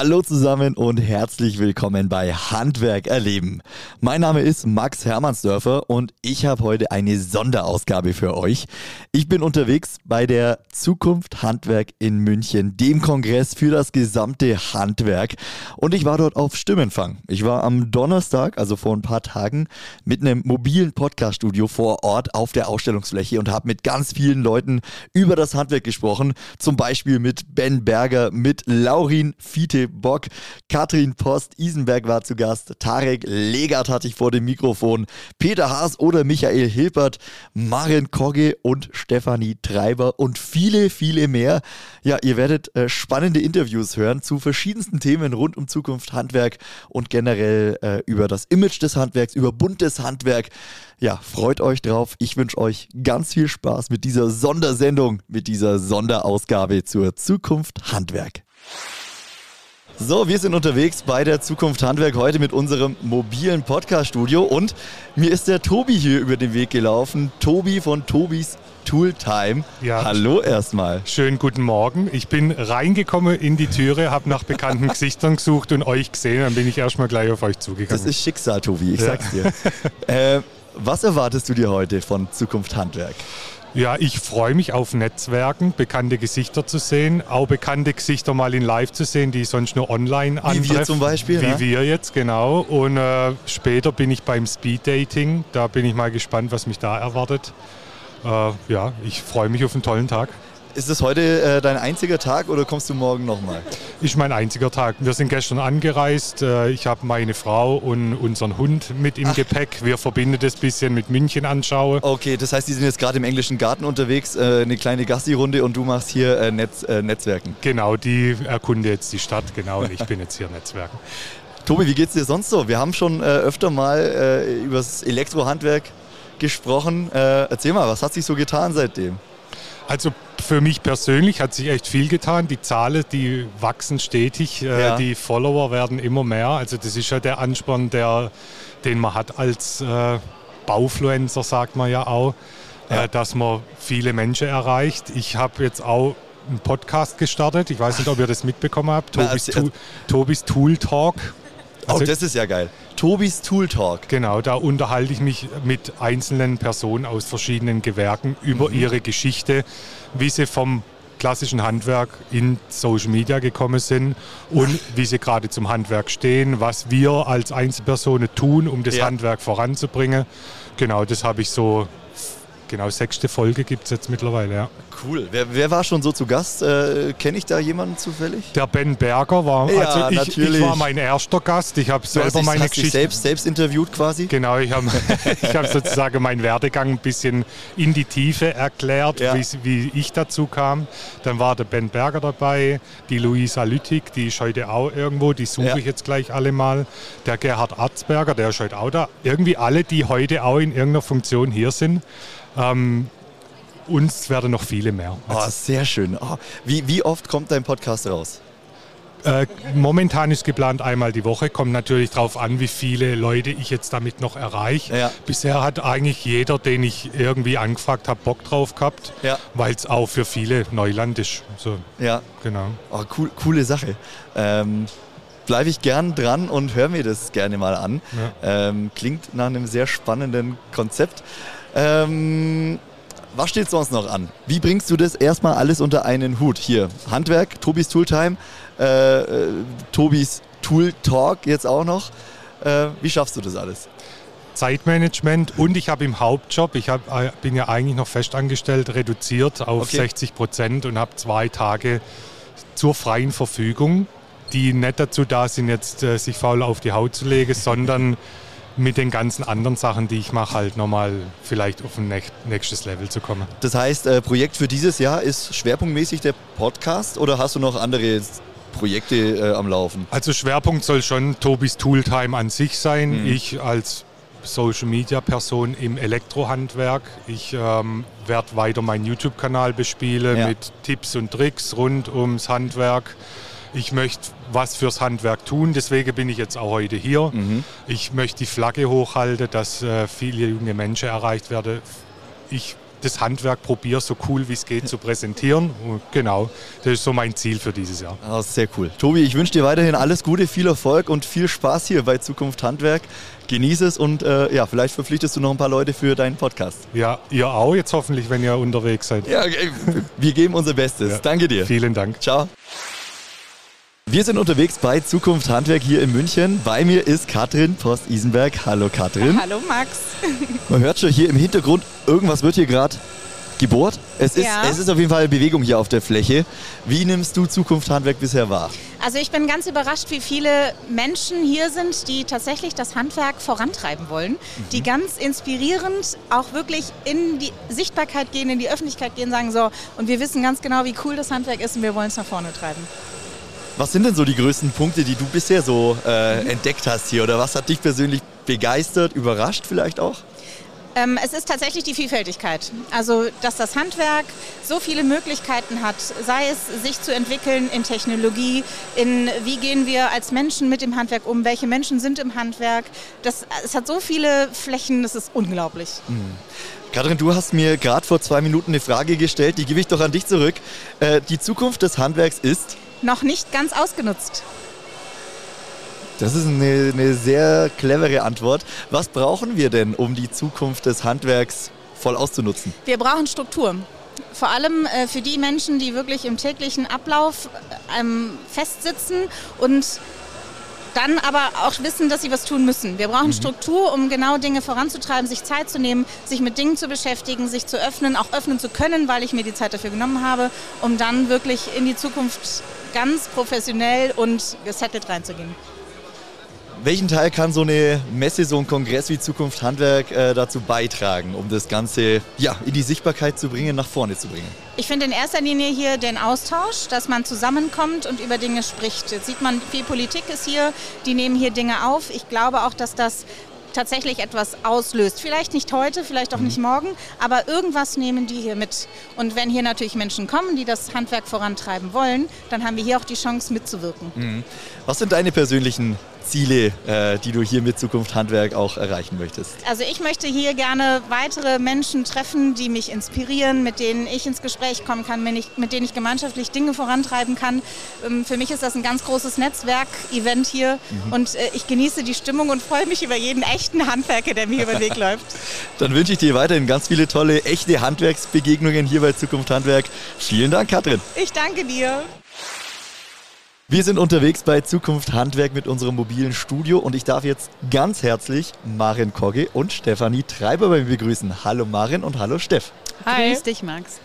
Hallo zusammen und herzlich willkommen bei Handwerk erleben. Mein Name ist Max Hermannsdörfer und ich habe heute eine Sonderausgabe für euch. Ich bin unterwegs bei der Zukunft Handwerk in München, dem Kongress für das gesamte Handwerk und ich war dort auf Stimmenfang. Ich war am Donnerstag, also vor ein paar Tagen, mit einem mobilen Podcaststudio vor Ort auf der Ausstellungsfläche und habe mit ganz vielen Leuten über das Handwerk gesprochen, zum Beispiel mit Ben Berger, mit Laurin Fiete Bock, Katrin Post, Isenberg war zu Gast, Tarek Legert hatte ich vor dem Mikrofon, Peter Haas oder Michael Hilpert, Maren Kogge und Stefanie Treiber und viele, viele mehr. Ja, ihr werdet äh, spannende Interviews hören zu verschiedensten Themen rund um Zukunft, Handwerk und generell äh, über das Image des Handwerks, über buntes Handwerk. Ja, freut euch drauf. Ich wünsche euch ganz viel Spaß mit dieser Sondersendung, mit dieser Sonderausgabe zur Zukunft Handwerk. So, wir sind unterwegs bei der Zukunft Handwerk heute mit unserem mobilen Podcast-Studio und mir ist der Tobi hier über den Weg gelaufen. Tobi von Tobis Tooltime. Ja. Hallo erstmal. Schönen guten Morgen. Ich bin reingekommen in die Türe, habe nach bekannten Gesichtern gesucht und euch gesehen. Dann bin ich erstmal gleich auf euch zugegangen. Das ist Schicksal, Tobi, ich ja. sag's dir. äh, was erwartest du dir heute von Zukunft Handwerk? Ja, ich freue mich auf Netzwerken, bekannte Gesichter zu sehen, auch bekannte Gesichter mal in Live zu sehen, die ich sonst nur online antreffen. Wie wir zum Beispiel. Wie ne? wir jetzt, genau. Und äh, später bin ich beim Speed Dating. Da bin ich mal gespannt, was mich da erwartet. Äh, ja, ich freue mich auf einen tollen Tag. Ist es heute äh, dein einziger Tag oder kommst du morgen nochmal? Ist mein einziger Tag. Wir sind gestern angereist. Äh, ich habe meine Frau und unseren Hund mit im Ach. Gepäck. Wir verbinden das ein bisschen mit München anschauen. Okay, das heißt, die sind jetzt gerade im englischen Garten unterwegs, äh, eine kleine Gassi-Runde und du machst hier äh, Netz, äh, Netzwerken. Genau, die erkunde jetzt die Stadt, genau, und ich bin jetzt hier Netzwerken. Tobi, wie geht's dir sonst so? Wir haben schon äh, öfter mal über das Elektrohandwerk gesprochen. erzähl mal, was hat sich so getan seitdem? Also für mich persönlich hat sich echt viel getan. Die Zahlen, die wachsen stetig, äh, ja. die Follower werden immer mehr. Also das ist ja der Ansporn, der, den man hat als äh, Baufluencer, sagt man ja auch, äh, ja. Äh, dass man viele Menschen erreicht. Ich habe jetzt auch einen Podcast gestartet. Ich weiß nicht, ob ihr das mitbekommen habt. Tobis, Na, also, Tobis Tool Talk. Oh, also, oh, das ist ja geil. Tobis Tool Talk. Genau, da unterhalte ich mich mit einzelnen Personen aus verschiedenen Gewerken über mhm. ihre Geschichte, wie sie vom klassischen Handwerk in Social Media gekommen sind und wie sie gerade zum Handwerk stehen, was wir als Einzelpersonen tun, um das ja. Handwerk voranzubringen. Genau, das habe ich so Genau, sechste Folge gibt es jetzt mittlerweile, ja. Cool. Wer, wer, war schon so zu Gast? Äh, Kenne ich da jemanden zufällig? Der Ben Berger war, ja, also ich, ich, war mein erster Gast. Ich habe selber meine hast Geschichte. selbst, selbst interviewt quasi? Genau, ich habe hab sozusagen meinen Werdegang ein bisschen in die Tiefe erklärt, ja. wie ich dazu kam. Dann war der Ben Berger dabei, die Luisa Lüttig, die ist heute auch irgendwo, die suche ja. ich jetzt gleich alle mal. Der Gerhard Arzberger, der ist heute auch da. Irgendwie alle, die heute auch in irgendeiner Funktion hier sind. Ähm, uns werden noch viele mehr. Oh, sehr schön. Oh, wie, wie oft kommt dein Podcast raus? Äh, momentan ist geplant einmal die Woche. Kommt natürlich darauf an, wie viele Leute ich jetzt damit noch erreiche. Ja. Bisher hat eigentlich jeder, den ich irgendwie angefragt habe, Bock drauf gehabt, ja. weil es auch für viele Neuland ist. So, ja, genau. Oh, cool, coole Sache. Ähm, Bleibe ich gern dran und höre mir das gerne mal an. Ja. Ähm, klingt nach einem sehr spannenden Konzept. Ähm, was steht sonst noch an? Wie bringst du das erstmal alles unter einen Hut? Hier, Handwerk, Tobis Tooltime, äh, äh, Tobis Tool Talk jetzt auch noch. Äh, wie schaffst du das alles? Zeitmanagement und ich habe im Hauptjob, ich hab, äh, bin ja eigentlich noch festangestellt, reduziert auf okay. 60 Prozent und habe zwei Tage zur freien Verfügung, die nicht dazu da sind, jetzt äh, sich faul auf die Haut zu legen, sondern mit den ganzen anderen Sachen, die ich mache, halt nochmal vielleicht auf ein nächstes Level zu kommen. Das heißt, äh, Projekt für dieses Jahr ist schwerpunktmäßig der Podcast oder hast du noch andere Projekte äh, am Laufen? Also Schwerpunkt soll schon Tobis Tooltime an sich sein. Mhm. Ich als Social Media Person im Elektrohandwerk. Ich ähm, werde weiter meinen YouTube-Kanal bespielen ja. mit Tipps und Tricks rund ums Handwerk ich möchte was fürs Handwerk tun, deswegen bin ich jetzt auch heute hier. Mhm. Ich möchte die Flagge hochhalten, dass äh, viele junge Menschen erreicht werden. Ich das Handwerk probiere, so cool wie es geht zu präsentieren. Und genau, das ist so mein Ziel für dieses Jahr. Oh, sehr cool. Tobi, ich wünsche dir weiterhin alles Gute, viel Erfolg und viel Spaß hier bei Zukunft Handwerk. Genieße es und äh, ja, vielleicht verpflichtest du noch ein paar Leute für deinen Podcast. Ja, ihr auch jetzt hoffentlich, wenn ihr unterwegs seid. Ja, wir geben unser Bestes. Ja. Danke dir. Vielen Dank. Ciao. Wir sind unterwegs bei Zukunft Handwerk hier in München. Bei mir ist Katrin Post-Isenberg. Hallo Katrin. Hallo Max. Man hört schon hier im Hintergrund, irgendwas wird hier gerade gebohrt. Es ist, ja. es ist auf jeden Fall Bewegung hier auf der Fläche. Wie nimmst du Zukunft Handwerk bisher wahr? Also ich bin ganz überrascht, wie viele Menschen hier sind, die tatsächlich das Handwerk vorantreiben wollen, mhm. die ganz inspirierend auch wirklich in die Sichtbarkeit gehen, in die Öffentlichkeit gehen, sagen so, und wir wissen ganz genau, wie cool das Handwerk ist und wir wollen es nach vorne treiben. Was sind denn so die größten Punkte, die du bisher so äh, entdeckt hast hier? Oder was hat dich persönlich begeistert, überrascht vielleicht auch? Ähm, es ist tatsächlich die Vielfältigkeit. Also, dass das Handwerk so viele Möglichkeiten hat, sei es sich zu entwickeln in Technologie, in wie gehen wir als Menschen mit dem Handwerk um, welche Menschen sind im Handwerk. Das, es hat so viele Flächen, das ist unglaublich. Mhm. Katrin, du hast mir gerade vor zwei Minuten eine Frage gestellt, die gebe ich doch an dich zurück. Äh, die Zukunft des Handwerks ist? Noch nicht ganz ausgenutzt. Das ist eine, eine, sehr clevere Antwort. Was brauchen wir denn, um die Zukunft des Handwerks voll auszunutzen? Wir brauchen Struktur. Vor allem äh, für die Menschen, die wirklich im täglichen Ablauf ähm, festsitzen und dann aber auch wissen, dass sie was tun müssen. Wir brauchen mhm. Struktur, um genau Dinge voranzutreiben, sich Zeit zu nehmen, sich mit Dingen zu beschäftigen, sich zu öffnen, auch öffnen zu können, weil ich mir die Zeit dafür genommen habe, um dann wirklich in die Zukunft ganz professionell und gesettelt reinzugehen. Welchen Teil kann so eine Messe, so ein Kongress wie Zukunft Handwerk äh, dazu beitragen, um das Ganze ja, in die Sichtbarkeit zu bringen, nach vorne zu bringen? Ich finde in erster Linie hier den Austausch, dass man zusammenkommt und über Dinge spricht. Jetzt sieht man, viel Politik ist hier, die nehmen hier Dinge auf. Ich glaube auch, dass das tatsächlich etwas auslöst. Vielleicht nicht heute, vielleicht auch mhm. nicht morgen, aber irgendwas nehmen die hier mit. Und wenn hier natürlich Menschen kommen, die das Handwerk vorantreiben wollen, dann haben wir hier auch die Chance mitzuwirken. Mhm. Was sind deine persönlichen Ziele, äh, die du hier mit Zukunft Handwerk auch erreichen möchtest? Also ich möchte hier gerne weitere Menschen treffen, die mich inspirieren, mit denen ich ins Gespräch kommen kann, mit denen ich gemeinschaftlich Dinge vorantreiben kann. Ähm, für mich ist das ein ganz großes Netzwerk-Event hier mhm. und äh, ich genieße die Stimmung und freue mich über jeden echten Handwerker, der mir über den Weg läuft. Dann wünsche ich dir weiterhin ganz viele tolle, echte Handwerksbegegnungen hier bei Zukunft Handwerk. Vielen Dank, Katrin. Ich danke dir. Wir sind unterwegs bei Zukunft Handwerk mit unserem mobilen Studio und ich darf jetzt ganz herzlich Marin Kogge und Stefanie Treiber bei mir begrüßen. Hallo Marin und hallo Steff. Hi. Grüß dich, Max.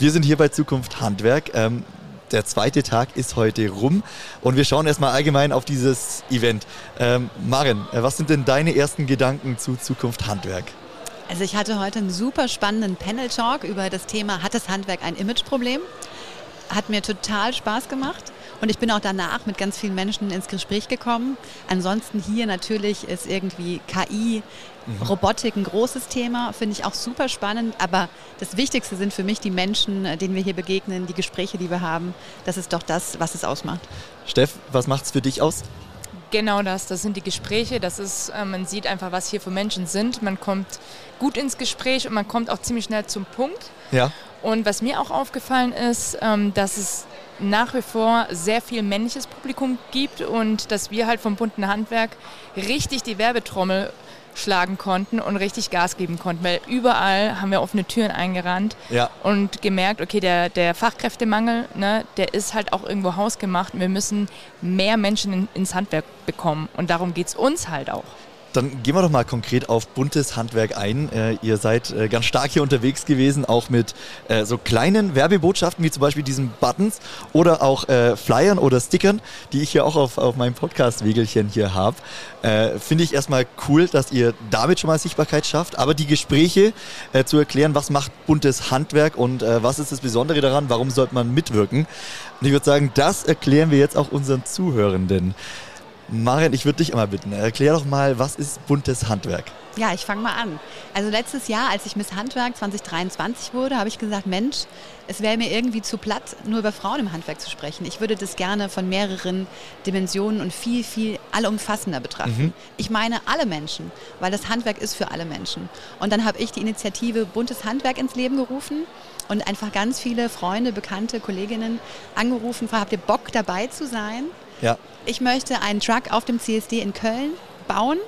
Wir sind hier bei Zukunft Handwerk. Ähm, der zweite Tag ist heute rum und wir schauen erstmal allgemein auf dieses Event. Ähm, Marin, äh, was sind denn deine ersten Gedanken zu Zukunft Handwerk? Also ich hatte heute einen super spannenden Panel-Talk über das Thema, hat das Handwerk ein Imageproblem? Hat mir total Spaß gemacht. Und ich bin auch danach mit ganz vielen Menschen ins Gespräch gekommen. Ansonsten hier natürlich ist irgendwie KI, mhm. Robotik ein großes Thema, finde ich auch super spannend. Aber das Wichtigste sind für mich die Menschen, denen wir hier begegnen, die Gespräche, die wir haben. Das ist doch das, was es ausmacht. Steff, was macht es für dich aus? Genau das, das sind die Gespräche, das ist, äh, man sieht einfach, was hier für Menschen sind. Man kommt gut ins Gespräch und man kommt auch ziemlich schnell zum Punkt. Ja. Und was mir auch aufgefallen ist, ähm, dass es nach wie vor sehr viel männliches Publikum gibt und dass wir halt vom bunten Handwerk richtig die Werbetrommel schlagen konnten und richtig Gas geben konnten, weil überall haben wir offene Türen eingerannt ja. und gemerkt, okay, der, der Fachkräftemangel, ne, der ist halt auch irgendwo hausgemacht und wir müssen mehr Menschen in, ins Handwerk bekommen und darum geht es uns halt auch. Dann gehen wir doch mal konkret auf buntes Handwerk ein. Äh, ihr seid äh, ganz stark hier unterwegs gewesen, auch mit äh, so kleinen Werbebotschaften wie zum Beispiel diesen Buttons oder auch äh, Flyern oder Stickern, die ich hier auch auf, auf meinem Podcast-Wegelchen hier habe. Äh, finde ich erstmal cool, dass ihr damit schon mal Sichtbarkeit schafft, aber die Gespräche äh, zu erklären, was macht buntes Handwerk und was ist das Besondere daran, warum sollte man mitwirken. Und ich würde sagen, das erklären wir jetzt auch unseren Zuhörenden. Marian, ich würde dich einmal bitten, erklär doch mal, was ist buntes Handwerk? Ja, ich fange mal an. Also letztes Jahr, als ich Miss Handwerk 2023 wurde, habe ich gesagt, Mensch, es wäre mir irgendwie zu platt, nur über Frauen im Handwerk zu sprechen. Ich würde das gerne von mehreren Dimensionen und viel, viel allumfassender betrachten. Mhm. Ich meine alle Menschen, weil das Handwerk ist für alle Menschen. Und dann habe ich die Initiative Buntes Handwerk ins Leben gerufen und einfach ganz viele Freunde, Bekannte, Kolleginnen angerufen, habt ihr Bock dabei zu sein? Ja. Ich möchte einen Truck auf dem CSD in Köln bauen,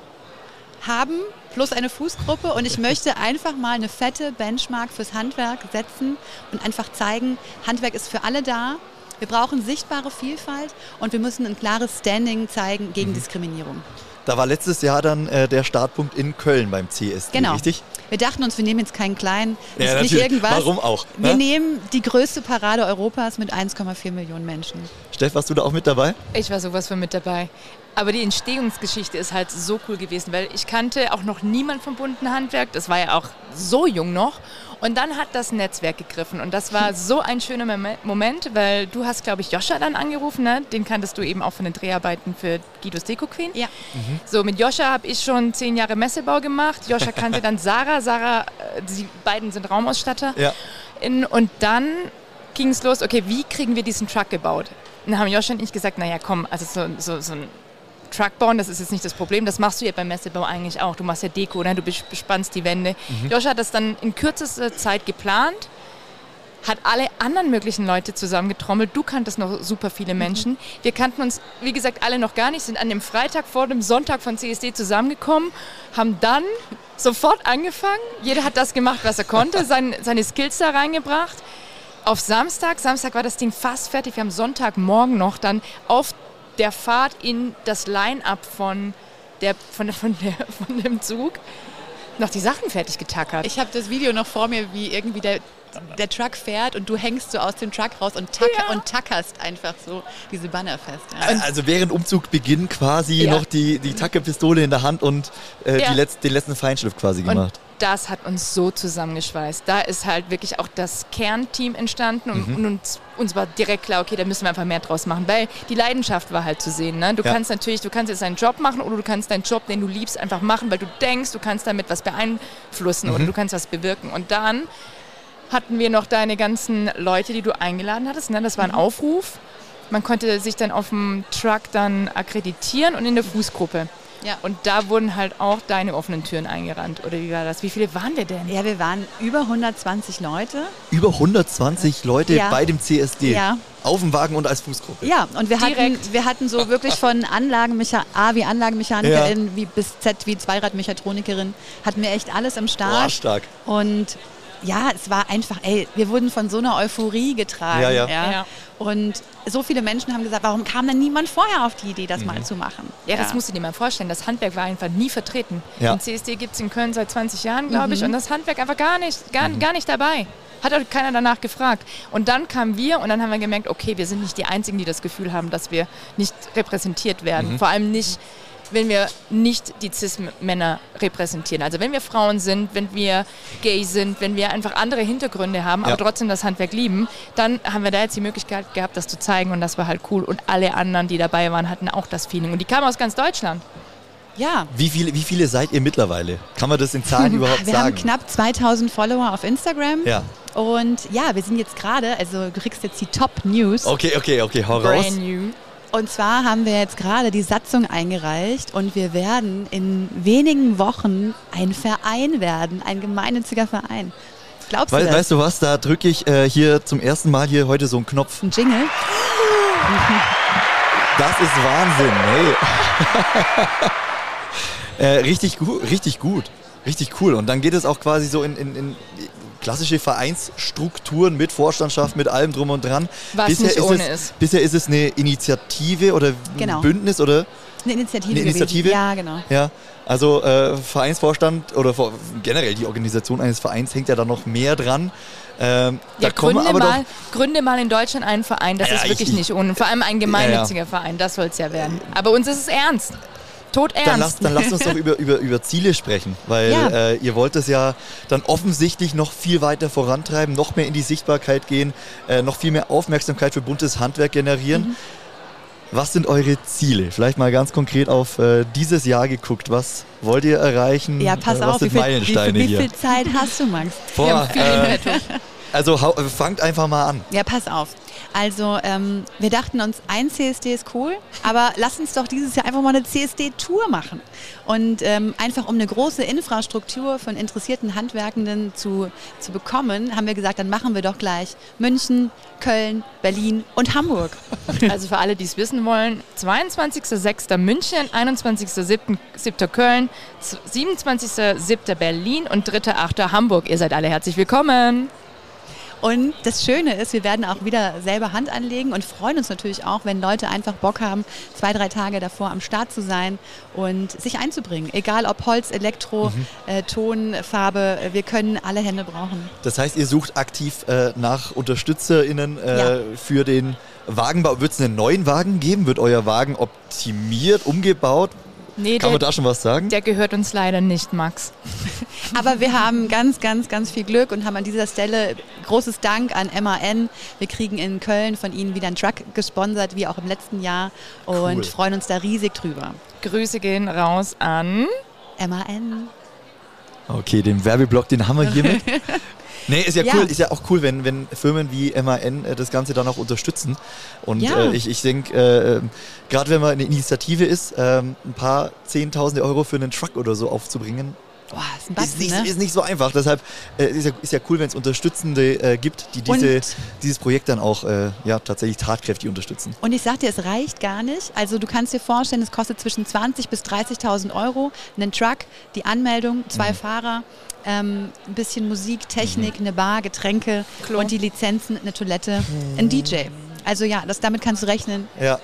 haben, plus eine Fußgruppe und ich möchte einfach mal eine fette Benchmark fürs Handwerk setzen und einfach zeigen, Handwerk ist für alle da. Wir brauchen sichtbare Vielfalt und wir müssen ein klares Standing zeigen gegen mhm. Diskriminierung. Da war letztes Jahr dann äh, der Startpunkt in Köln beim CSD, genau. richtig? Wir dachten uns, wir nehmen jetzt keinen kleinen, das ja, ist nicht irgendwas. Warum auch? Ne? Wir nehmen die größte Parade Europas mit 1,4 Millionen Menschen. Steff, warst du da auch mit dabei? Ich war sowas von mit dabei. Aber die Entstehungsgeschichte ist halt so cool gewesen, weil ich kannte auch noch niemand vom bunten Handwerk. Das war ja auch so jung noch. Und dann hat das Netzwerk gegriffen und das war so ein schöner Moment, weil du hast, glaube ich, Joscha dann angerufen, ne? den kanntest du eben auch von den Dreharbeiten für Guidos Deko Queen. Ja. Mhm. So, mit Joscha habe ich schon zehn Jahre Messebau gemacht. Joscha kannte dann Sarah. Sarah, äh, die beiden sind Raumausstatter. Ja. In, und dann ging es los, okay, wie kriegen wir diesen Truck gebaut? Und dann haben Joscha und ich gesagt, naja, komm, also so, so, so ein Truck bauen, das ist jetzt nicht das Problem. Das machst du ja beim Messebau eigentlich auch. Du machst ja Deko, ne? du bespannst die Wände. Mhm. Josh hat das dann in kürzester Zeit geplant, hat alle anderen möglichen Leute zusammengetrommelt. Du kanntest noch super viele Menschen. Mhm. Wir kannten uns, wie gesagt, alle noch gar nicht, sind an dem Freitag vor dem Sonntag von CSD zusammengekommen, haben dann sofort angefangen. Jeder hat das gemacht, was er konnte, sein, seine Skills da reingebracht. Auf Samstag, Samstag war das Ding fast fertig. Wir haben Sonntagmorgen noch dann auf der Fahrt in das Line-up von, der, von, von, der, von dem Zug noch die Sachen fertig getackert. Ich habe das Video noch vor mir, wie irgendwie der, der Truck fährt und du hängst so aus dem Truck raus und, tack ja. und tackerst einfach so diese Banner fest. Ja. Also während Umzug beginnt quasi ja. noch die, die Tackerpistole in der Hand und äh, die Letz-, den letzten Feinschliff quasi gemacht. Das hat uns so zusammengeschweißt. Da ist halt wirklich auch das Kernteam entstanden und, mhm. und uns, uns, war direkt klar, okay, da müssen wir einfach mehr draus machen, weil die Leidenschaft war halt zu sehen. Ne? Du ja. kannst natürlich, du kannst jetzt einen Job machen oder du kannst deinen Job, den du liebst, einfach machen, weil du denkst, du kannst damit was beeinflussen mhm. oder du kannst was bewirken. Und dann hatten wir noch deine ganzen Leute, die du eingeladen hattest. Ne? Das war ein mhm. Aufruf. Man konnte sich dann auf dem Truck dann akkreditieren und in der Fußgruppe. Ja. Und da wurden halt auch deine offenen Türen eingerannt. Oder wie war das? Wie viele waren wir denn? Ja, wir waren über 120 Leute. Über 120 Leute ja. bei dem CSD? Ja. Auf dem Wagen und als Fußgruppe? Ja, und wir hatten, wir hatten so wirklich von Anlagenmecha A wie Anlagenmechanikerin, ja. wie bis Z wie Zweiradmechatronikerin, hatten wir echt alles im Start. Boah, stark. Und ja, es war einfach, ey, wir wurden von so einer Euphorie getragen. Ja, ja. ja. Und so viele Menschen haben gesagt, warum kam denn niemand vorher auf die Idee, das mhm. mal zu machen? Ja, ja, das musst du dir mal vorstellen. Das Handwerk war einfach nie vertreten. Ja. Den CSD gibt es in Köln seit 20 Jahren, glaube mhm. ich, und das Handwerk einfach gar nicht, gar, mhm. gar nicht dabei. Hat auch keiner danach gefragt. Und dann kamen wir und dann haben wir gemerkt, okay, wir sind nicht die Einzigen, die das Gefühl haben, dass wir nicht repräsentiert werden. Mhm. Vor allem nicht wenn wir nicht die Cis-Männer repräsentieren. Also wenn wir Frauen sind, wenn wir gay sind, wenn wir einfach andere Hintergründe haben, ja. aber trotzdem das Handwerk lieben, dann haben wir da jetzt die Möglichkeit gehabt, das zu zeigen und das war halt cool. Und alle anderen, die dabei waren, hatten auch das Feeling. Und die kamen aus ganz Deutschland. Ja. Wie viele, wie viele seid ihr mittlerweile? Kann man das in Zahlen überhaupt wir sagen? Wir haben knapp 2000 Follower auf Instagram. Ja. Und ja, wir sind jetzt gerade, also du kriegst jetzt die Top News. Okay, okay, okay, hau raus. Brand new. Und zwar haben wir jetzt gerade die Satzung eingereicht und wir werden in wenigen Wochen ein Verein werden, ein gemeinnütziger Verein. Glaubst We du das? Weißt du was, da drücke ich äh, hier zum ersten Mal hier heute so einen Knopf. Ein Jingle? Das ist Wahnsinn, hey. äh, richtig, gu richtig gut. Richtig cool. Und dann geht es auch quasi so in, in, in klassische Vereinsstrukturen mit Vorstandschaft, mit allem drum und dran. Was bisher nicht ohne es, ist. Bisher ist es eine Initiative oder genau. ein Bündnis oder? Eine Initiative. Eine Initiative? Gewesen. Ja, genau. Ja, also äh, Vereinsvorstand oder generell die Organisation eines Vereins hängt ja da noch mehr dran. Ähm, ja, gründe, mal, gründe mal in Deutschland einen Verein, das ja, ist wirklich ich, nicht ohne. Vor allem ein gemeinnütziger ja, Verein, das soll es ja werden. Aber uns ist es ernst. Todernst. Dann lasst, dann lasst uns doch über, über, über Ziele sprechen, weil ja. äh, ihr wollt es ja dann offensichtlich noch viel weiter vorantreiben, noch mehr in die Sichtbarkeit gehen, äh, noch viel mehr Aufmerksamkeit für buntes Handwerk generieren. Mhm. Was sind eure Ziele? Vielleicht mal ganz konkret auf äh, dieses Jahr geguckt. Was wollt ihr erreichen? Ja, pass äh, auf, sind wie viel, Meilensteine wie, viel, wie viel Zeit hast du, Max? Boah, äh, also hau, fangt einfach mal an. Ja, pass auf. Also ähm, wir dachten uns, ein CSD ist cool, aber lass uns doch dieses Jahr einfach mal eine CSD-Tour machen. Und ähm, einfach um eine große Infrastruktur von interessierten Handwerkenden zu, zu bekommen, haben wir gesagt, dann machen wir doch gleich München, Köln, Berlin und Hamburg. Also für alle, die es wissen wollen, 22.06. München, 21.07. Köln, 27.07. Berlin und 3.08. Hamburg. Ihr seid alle herzlich willkommen. Und das Schöne ist, wir werden auch wieder selber Hand anlegen und freuen uns natürlich auch, wenn Leute einfach Bock haben, zwei, drei Tage davor am Start zu sein und sich einzubringen. Egal ob Holz, Elektro, Mhm. äh, Ton, Farbe, äh, wir können alle Hände brauchen. Das heißt, ihr sucht aktiv äh, nach UnterstützerInnen äh, Ja. für den Wagenbau. Wird es einen neuen Wagen geben? Wird euer Wagen optimiert, umgebaut? Nee, Kann man der, da schon was sagen? der gehört uns leider nicht, Max. Aber wir haben ganz, ganz, ganz viel Glück und haben an dieser Stelle großes Dank an MAN. Wir kriegen in Köln von Ihnen wieder einen Truck gesponsert, wie auch im letzten Jahr und Cool. freuen uns da riesig drüber. Grüße gehen raus an. MAN. Okay, den Werbeblock, den haben wir hiermit. Nee, ist ja, Ja. cool, ist ja auch cool, wenn, wenn Firmen wie MAN äh, das Ganze dann auch unterstützen. Und Ja. äh, ich, ich denke, äh, gerade wenn man eine Initiative ist, ähm, ein paar Zehntausende Euro für einen Truck oder so aufzubringen, Boah, ist ein ist, Batzen, nicht, ne? ist nicht so einfach. Deshalb äh, ist, ja, ist ja cool, wenn es Unterstützende äh, gibt, die diese, Und- dieses Projekt dann auch äh, ja, tatsächlich tatkräftig unterstützen. Und ich sag dir, es reicht gar nicht. Also du kannst dir vorstellen, es kostet zwischen 20.000 bis 30.000 Euro einen Truck, die Anmeldung, zwei Mhm. Fahrer, ähm, ein bisschen Musik, Technik, eine Bar, Getränke Klo. und die Lizenzen, eine Toilette, ein DJ. Also ja, das, damit kannst du rechnen. Ja,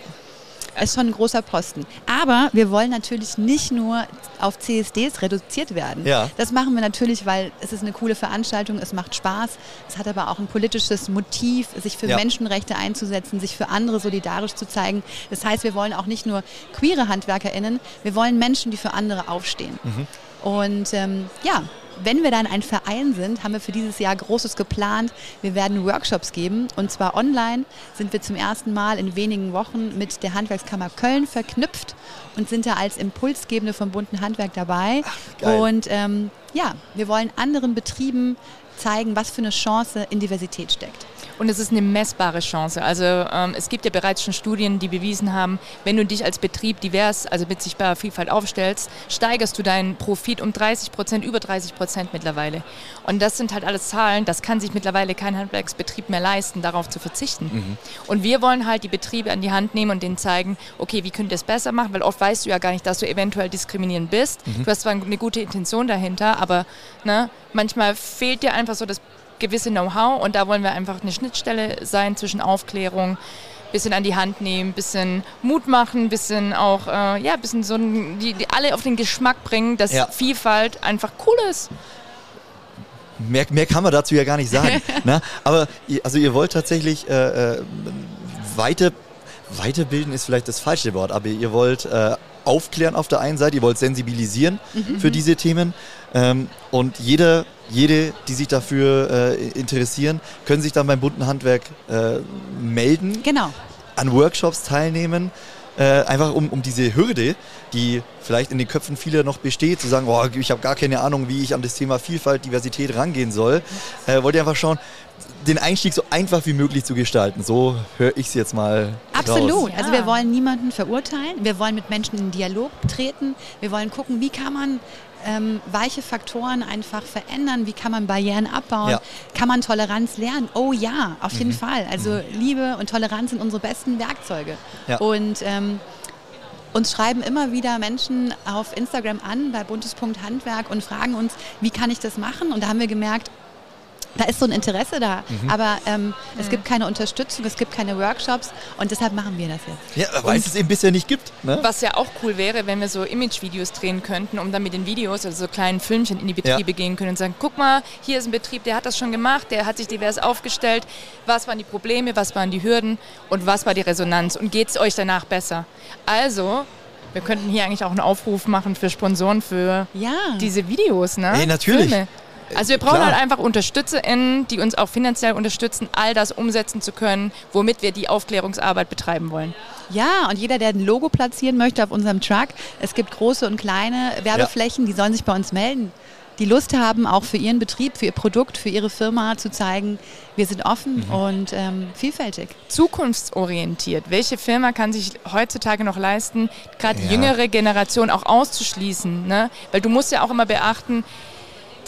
Ist schon ein großer Posten. Aber wir wollen natürlich nicht nur auf CSDs reduziert werden. Ja. Das machen wir natürlich, weil es ist eine coole Veranstaltung, es macht Spaß. Es hat aber auch ein politisches Motiv, sich für Ja. Menschenrechte einzusetzen, sich für andere solidarisch zu zeigen. Das heißt, wir wollen auch nicht nur queere HandwerkerInnen, wir wollen Menschen, die für andere aufstehen. Und ähm, ja, wenn wir dann ein Verein sind, haben wir für dieses Jahr Großes geplant. Wir werden Workshops geben und zwar online sind wir zum ersten Mal in wenigen Wochen mit der Handwerkskammer Köln verknüpft und sind da als Impulsgebende vom bunten Handwerk dabei. geil. und ähm, ja, wir wollen anderen Betrieben zeigen, was für eine Chance in Diversität steckt. Und es ist eine messbare Chance. Also ähm, es gibt ja bereits schon Studien, die bewiesen haben, wenn du dich als Betrieb divers, also mit sichtbarer Vielfalt aufstellst, steigerst du deinen Profit um 30 Prozent, über 30 Prozent mittlerweile. Und das sind halt alles Zahlen, das kann sich mittlerweile kein Handwerksbetrieb mehr leisten, darauf zu verzichten. Und wir wollen halt die Betriebe an die Hand nehmen und denen zeigen, okay, wie könnt ihr es besser machen, weil oft weißt du ja gar nicht, dass du eventuell diskriminierend bist. Du hast zwar eine gute Intention dahinter, aber ne, manchmal fehlt dir einfach so das gewisse Know-how und da wollen wir einfach eine Schnittstelle sein zwischen Aufklärung, bisschen an die Hand nehmen, bisschen Mut machen, bisschen auch, äh, ja, bisschen so ein, die, die alle auf den Geschmack bringen, dass Ja. Vielfalt einfach cool ist. mehr, mehr kann man dazu ja gar nicht sagen. ne? Aber also ihr wollt tatsächlich äh, äh, weiter, weiterbilden ist vielleicht das falsche Wort, aber ihr wollt äh, aufklären auf der einen Seite, ihr wollt sensibilisieren für diese Themen. Ähm, und jeder, jede, die sich dafür äh, interessieren, können sich dann beim bunten Handwerk äh, melden Genau. an Workshops teilnehmen, äh, einfach um, um diese Hürde, die vielleicht in den Köpfen vieler noch besteht, zu sagen, oh, ich habe gar keine Ahnung, wie ich an das Thema Vielfalt, Diversität rangehen soll, äh, wollt ihr einfach schauen, den Einstieg so einfach wie möglich zu gestalten. So höre ich es jetzt mal Absolut. raus. Also wir wollen niemanden verurteilen. Wir wollen mit Menschen in Dialog treten. Wir wollen gucken, wie kann man ähm, weiche Faktoren einfach verändern, wie kann man Barrieren abbauen, Ja. kann man Toleranz lernen. Oh ja, auf jeden Fall. Also Liebe und Toleranz sind unsere besten Werkzeuge. Ja. Und ähm, uns schreiben immer wieder Menschen auf Instagram an bei buntes.handwerk und fragen uns, wie kann ich das machen? Und da haben wir gemerkt, da ist so ein Interesse da, aber ähm, es gibt keine Unterstützung, es gibt keine Workshops und deshalb machen wir das jetzt. Ja, weil es es eben bisher nicht gibt. Ne? Was ja auch cool wäre, wenn wir so Image-Videos drehen könnten, um dann mit den Videos, also so kleinen Filmchen in die Betriebe Ja. gehen können und sagen, guck mal, hier ist ein Betrieb, der hat das schon gemacht, der hat sich divers aufgestellt. Was waren die Probleme, was waren die Hürden und was war die Resonanz und geht es euch danach besser? Also, wir könnten hier eigentlich auch einen Aufruf machen für Sponsoren für Ja. diese Videos, ne? Ey, natürlich. Filme. Also wir brauchen Klar. halt einfach UnterstützerInnen, die uns auch finanziell unterstützen, all das umsetzen zu können, womit wir die Aufklärungsarbeit betreiben wollen. Ja, und jeder, der ein Logo platzieren möchte auf unserem Truck, es gibt große und kleine Werbeflächen, ja. die sollen sich bei uns melden. Die Lust haben, auch für ihren Betrieb, für ihr Produkt, für ihre Firma zu zeigen, wir sind offen mhm. und ähm, vielfältig. Zukunftsorientiert. Welche Firma kann sich heutzutage noch leisten, gerade ja. die jüngere Generation auch auszuschließen? Ne? Weil du musst ja auch immer beachten,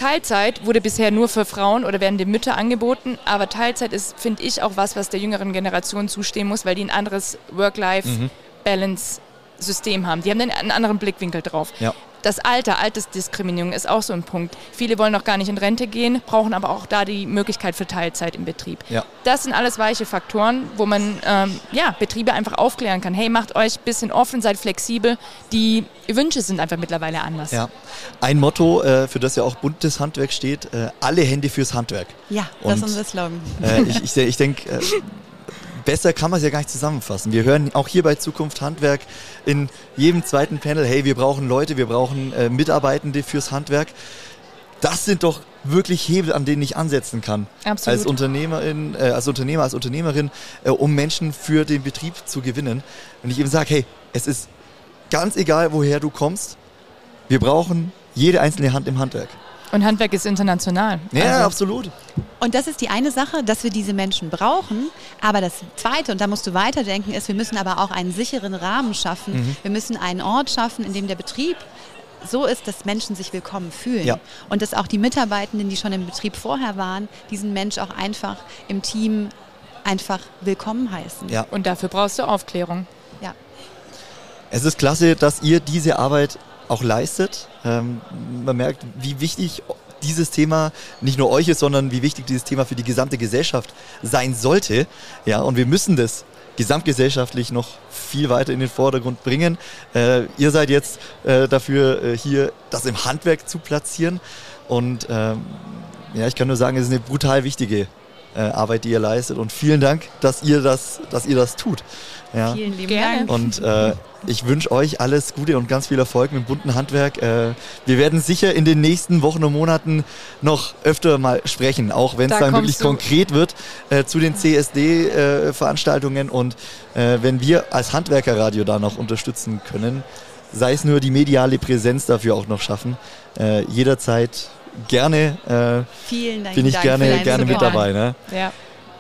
Teilzeit wurde bisher nur für Frauen oder werden den Mütter angeboten, aber Teilzeit ist, finde ich, auch was, was der jüngeren Generation zustehen muss, weil die ein anderes Work-Life-Balance-System haben. Die haben einen anderen Blickwinkel drauf. Ja das Alter, Altersdiskriminierung ist auch so ein Punkt. Viele wollen noch gar nicht in Rente gehen, brauchen aber auch da die Möglichkeit für Teilzeit im Betrieb. Ja. Das sind alles weiche Faktoren, wo man ähm, ja, Betriebe einfach aufklären kann. Hey, macht euch ein bisschen offen, seid flexibel. Die Wünsche sind einfach mittlerweile anders. Ja. Ein Motto, äh, für das ja auch buntes Handwerk steht, äh, alle Hände fürs Handwerk. Ja, das ist unser Slogan. Äh, ich, ich, ich denke, äh, besser kann man es ja gar nicht zusammenfassen. Wir hören auch hier bei Zukunft Handwerk in jedem zweiten Panel, hey, wir brauchen Leute, wir brauchen äh, Mitarbeitende fürs Handwerk. Das sind doch wirklich Hebel, an denen ich ansetzen kann. Absolut. Als Unternehmerin, äh, als Unternehmer, als Unternehmerin, äh, um Menschen für den Betrieb zu gewinnen. Und ich eben sage, hey, es ist ganz egal, woher du kommst. Wir brauchen jede einzelne Hand im Handwerk. Und Handwerk ist international. Ja, also. absolut. Und das ist die eine Sache, dass wir diese Menschen brauchen. Aber das Zweite, und da musst du weiterdenken, ist, wir müssen aber auch einen sicheren Rahmen schaffen. Mhm. Wir müssen einen Ort schaffen, in dem der Betrieb so ist, dass Menschen sich willkommen fühlen. Ja. Und dass auch die Mitarbeitenden, die schon im Betrieb vorher waren, diesen Mensch auch einfach im Team einfach willkommen heißen. Ja. Und dafür brauchst du Aufklärung. Ja. Es ist klasse, dass ihr diese Arbeit auch leistet. Ähm, man merkt, wie wichtig dieses Thema nicht nur euch ist, sondern wie wichtig dieses Thema für die gesamte Gesellschaft sein sollte. Ja, und wir müssen das gesamtgesellschaftlich noch viel weiter in den Vordergrund bringen. Äh, ihr seid jetzt äh, dafür äh, hier, das im Handwerk zu platzieren. Und ähm, ja, ich kann nur sagen, es ist eine brutal wichtige äh, Arbeit, die ihr leistet. Und vielen Dank, dass ihr das, dass ihr das tut. Ja. Vielen lieben Dank. Und äh, ich wünsche euch alles Gute und ganz viel Erfolg mit dem bunten Handwerk. Äh, wir werden sicher in den nächsten Wochen und Monaten noch öfter mal sprechen, auch wenn es da dann wirklich du. konkret wird äh, zu den CSD-Veranstaltungen. Äh, und äh, wenn wir als Handwerkerradio da noch unterstützen können, sei es nur die mediale Präsenz dafür auch noch schaffen, äh, jederzeit gerne, Vielen Dank bin ich gerne, gerne mit dabei. Ne? Ja.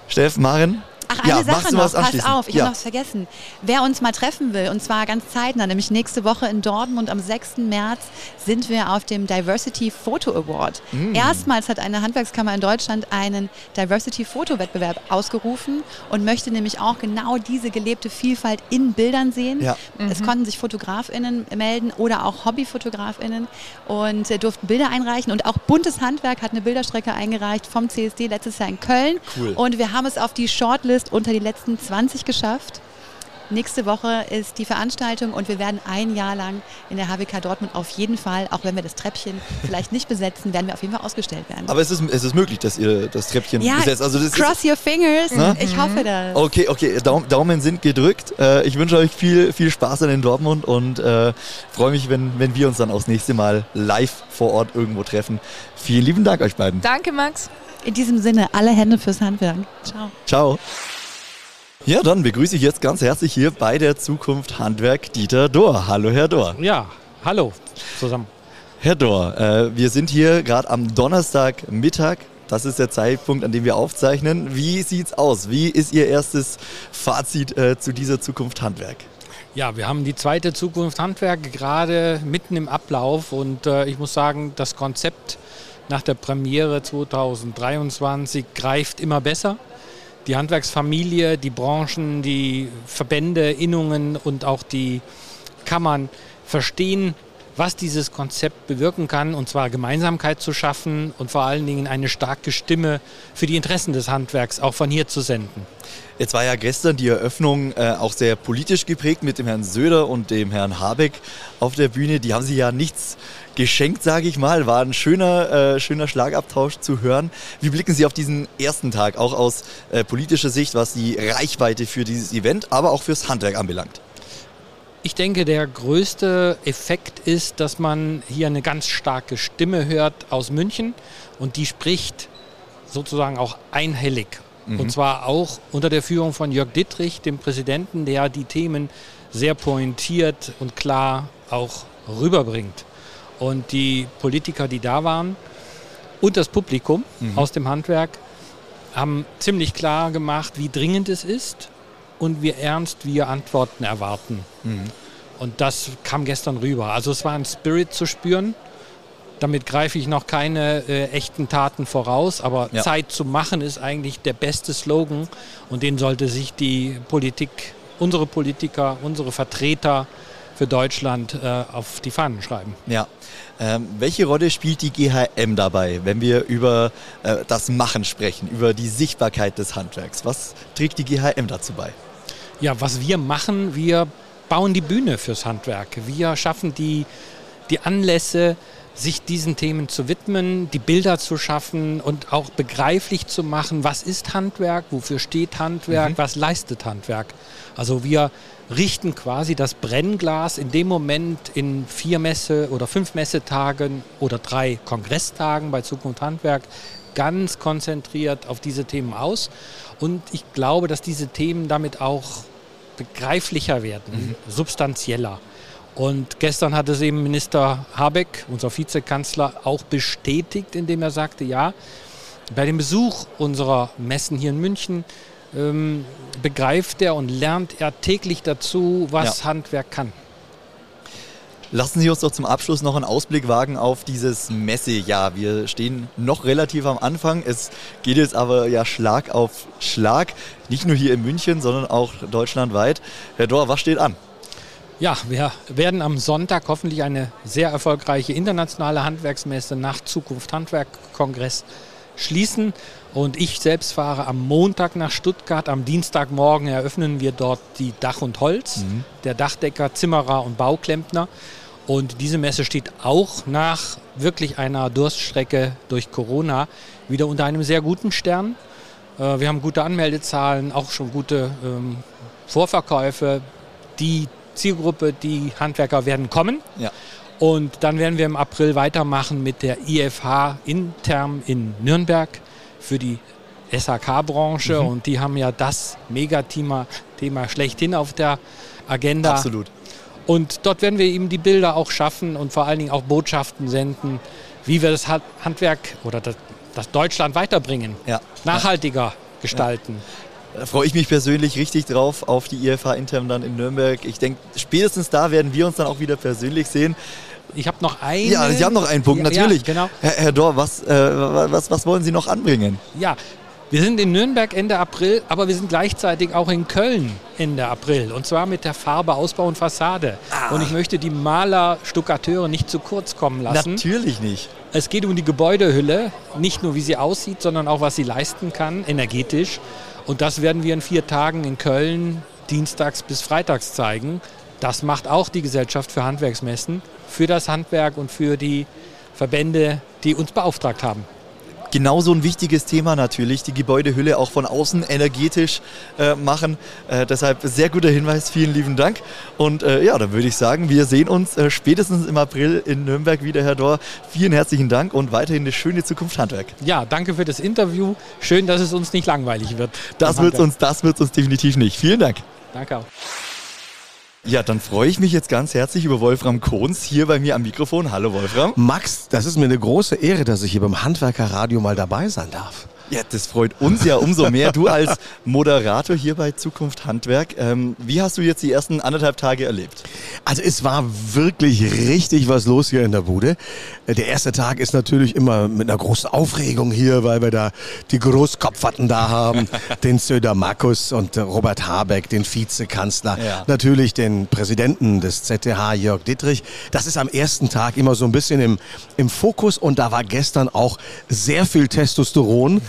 Steff, Maren, Ach, eine ja, Sache noch, pass auf, ich ja. habe noch was vergessen. Wer uns mal treffen will, und zwar ganz zeitnah, nämlich nächste Woche in Dortmund am 6. März sind wir auf dem Diversity Photo Award. Mm. Erstmals hat eine Handwerkskammer in Deutschland einen Diversity Photo Wettbewerb ausgerufen und möchte nämlich auch genau diese gelebte Vielfalt in Bildern sehen. Ja. Es mhm. konnten sich FotografInnen melden oder auch HobbyfotografInnen und äh, durften Bilder einreichen und auch Buntes Handwerk hat eine Bilderstrecke eingereicht vom CSD letztes Jahr in Köln cool. und wir haben es auf die Shortlist zumindest unter die letzten 20 geschafft. Nächste Woche ist die Veranstaltung und wir werden ein Jahr lang in der HWK Dortmund auf jeden Fall, auch wenn wir das Treppchen vielleicht nicht besetzen, werden wir auf jeden Fall ausgestellt werden. Aber es ist, es ist möglich, dass ihr das Treppchen ja, besetzt. Also das cross ist, your fingers. Na? Ich hoffe das. Okay, okay. Daumen sind gedrückt. Äh, ich wünsche euch viel, viel Spaß in Dortmund und äh, freue mich, wenn, wenn wir uns dann auch das nächste Mal live vor Ort irgendwo treffen. Vielen lieben Dank euch beiden. Danke, Max. In diesem Sinne, alle Hände fürs Handwerk. Ciao. Ciao. Ja, dann begrüße ich jetzt ganz herzlich hier bei der Zukunft Handwerk Dieter Dohr. Hallo, Herr Dohr. Ja, hallo zusammen. Herr Dohr, äh, wir sind hier gerade am Donnerstagmittag. Das ist der Zeitpunkt, an dem wir aufzeichnen. Wie sieht's aus? Wie ist Ihr erstes Fazit äh, zu dieser Zukunft Handwerk? Ja, wir haben die zweite Zukunft Handwerk gerade mitten im Ablauf und äh, ich muss sagen, das Konzept nach der Premiere 2023 greift immer besser die Handwerksfamilie, die Branchen, die Verbände, Innungen und auch die Kammern verstehen, was dieses Konzept bewirken kann, und zwar Gemeinsamkeit zu schaffen und vor allen Dingen eine starke Stimme für die Interessen des Handwerks auch von hier zu senden. Jetzt war ja gestern die Eröffnung äh, auch sehr politisch geprägt mit dem Herrn Söder und dem Herrn Habeck auf der Bühne. Die haben sich ja nichts geschenkt, sage ich mal. War ein schöner, äh, schöner Schlagabtausch zu hören. Wie blicken Sie auf diesen ersten Tag, auch aus äh, politischer Sicht, was die Reichweite für dieses Event, aber auch fürs Handwerk anbelangt? Ich denke, der größte Effekt ist, dass man hier eine ganz starke Stimme hört aus München und die spricht sozusagen auch einhellig Mhm. Und zwar auch unter der Führung von Jörg Dittrich, dem Präsidenten, der die Themen sehr pointiert und klar auch rüberbringt. Und die Politiker, die da waren, und das Publikum mhm. aus dem Handwerk haben ziemlich klar gemacht, wie dringend es ist und wie ernst wir Antworten erwarten. Mhm. Und das kam gestern rüber. Also es war ein Spirit zu spüren. Damit greife ich noch keine äh, echten Taten voraus, aber ja. Zeit zu machen ist eigentlich der beste Slogan und den sollte sich die Politik, unsere Politiker, unsere Vertreter für Deutschland äh, auf die Fahnen schreiben. Ja. Ähm, welche Rolle spielt die GHM dabei, wenn wir über äh, das Machen sprechen, über die Sichtbarkeit des Handwerks? Was trägt die GHM dazu bei? Ja, was wir machen, wir bauen die Bühne fürs Handwerk. Wir schaffen die, die Anlässe, sich diesen Themen zu widmen, die Bilder zu schaffen und auch begreiflich zu machen, was ist Handwerk, wofür steht Handwerk, mhm. was leistet Handwerk. Also wir richten quasi das Brennglas in dem Moment in vier Messe- oder fünf Messetagen oder drei Kongresstagen bei Zukunft Handwerk ganz konzentriert auf diese Themen aus. Und ich glaube, dass diese Themen damit auch begreiflicher werden, mhm. substanzieller. Und gestern hat es eben Minister Habeck, unser Vizekanzler, auch bestätigt, indem er sagte, ja, bei dem Besuch unserer Messen hier in München ähm, begreift er und lernt er täglich dazu, was ja. Handwerk kann. Lassen Sie uns doch zum Abschluss noch einen Ausblick wagen auf dieses Messejahr. Wir stehen noch relativ am Anfang. Es geht jetzt aber ja Schlag auf Schlag. Nicht nur hier in München, sondern auch deutschlandweit. Herr Dohr, was steht an? Ja, wir werden am Sonntag hoffentlich eine sehr erfolgreiche internationale Handwerksmesse nach Zukunft Handwerk Kongress schließen. Und ich selbst fahre am Montag nach Stuttgart. Am Dienstagmorgen eröffnen wir dort die Dach und Holz, mhm. der Dachdecker, Zimmerer und Bauklempner. Und diese Messe steht auch nach wirklich einer Durststrecke durch Corona wieder unter einem sehr guten Stern. Äh, wir haben gute Anmeldezahlen, auch schon gute ähm, Vorverkäufe. Die Zielgruppe, die Handwerker werden kommen. Ja. Und dann werden wir im April weitermachen mit der IFH intern in Nürnberg für die SAK-Branche. Mhm. Und die haben ja das Megathema Thema schlechthin auf der Agenda. Absolut. Und dort werden wir ihm die Bilder auch schaffen und vor allen Dingen auch Botschaften senden, wie wir das Handwerk oder das, das Deutschland weiterbringen, ja. nachhaltiger ja. gestalten. Da freue ich mich persönlich richtig drauf auf die IFH intern dann in Nürnberg. Ich denke, spätestens da werden wir uns dann auch wieder persönlich sehen. Ich habe noch einen. Ja, Sie haben noch einen Punkt, natürlich. Ja, genau. Herr, Herr Dorr, was, äh, was, was wollen Sie noch anbringen? Ja, wir sind in Nürnberg Ende April, aber wir sind gleichzeitig auch in Köln Ende April. Und zwar mit der Farbe Ausbau und Fassade. Ah. Und ich möchte die Maler, Stuckateure nicht zu kurz kommen lassen. Natürlich nicht. Es geht um die Gebäudehülle, nicht nur wie sie aussieht, sondern auch was sie leisten kann, energetisch. Und das werden wir in vier Tagen in Köln dienstags bis freitags zeigen. Das macht auch die Gesellschaft für Handwerksmessen, für das Handwerk und für die Verbände, die uns beauftragt haben genauso ein wichtiges Thema natürlich, die Gebäudehülle auch von außen energetisch äh, machen. Äh, deshalb sehr guter Hinweis, vielen lieben Dank. Und äh, ja, dann würde ich sagen, wir sehen uns äh, spätestens im April in Nürnberg wieder, Herr Dorr. Vielen herzlichen Dank und weiterhin eine schöne Zukunft Handwerk. Ja, danke für das Interview. Schön, dass es uns nicht langweilig wird. Das wird uns, das wird uns definitiv nicht. Vielen Dank. Danke auch. Ja, dann freue ich mich jetzt ganz herzlich über Wolfram Kohns hier bei mir am Mikrofon. Hallo Wolfram. Max, das ist mir eine große Ehre, dass ich hier beim Handwerkerradio mal dabei sein darf. Ja, das freut uns ja umso mehr. Du als Moderator hier bei Zukunft Handwerk. Ähm, wie hast du jetzt die ersten anderthalb Tage erlebt? Also es war wirklich richtig was los hier in der Bude. Der erste Tag ist natürlich immer mit einer großen Aufregung hier, weil wir da die Großkopferten da haben. den Söder Markus und Robert Habeck, den Vizekanzler. Ja. Natürlich den Präsidenten des ZTH, Jörg Dittrich. Das ist am ersten Tag immer so ein bisschen im, im Fokus und da war gestern auch sehr viel Testosteron.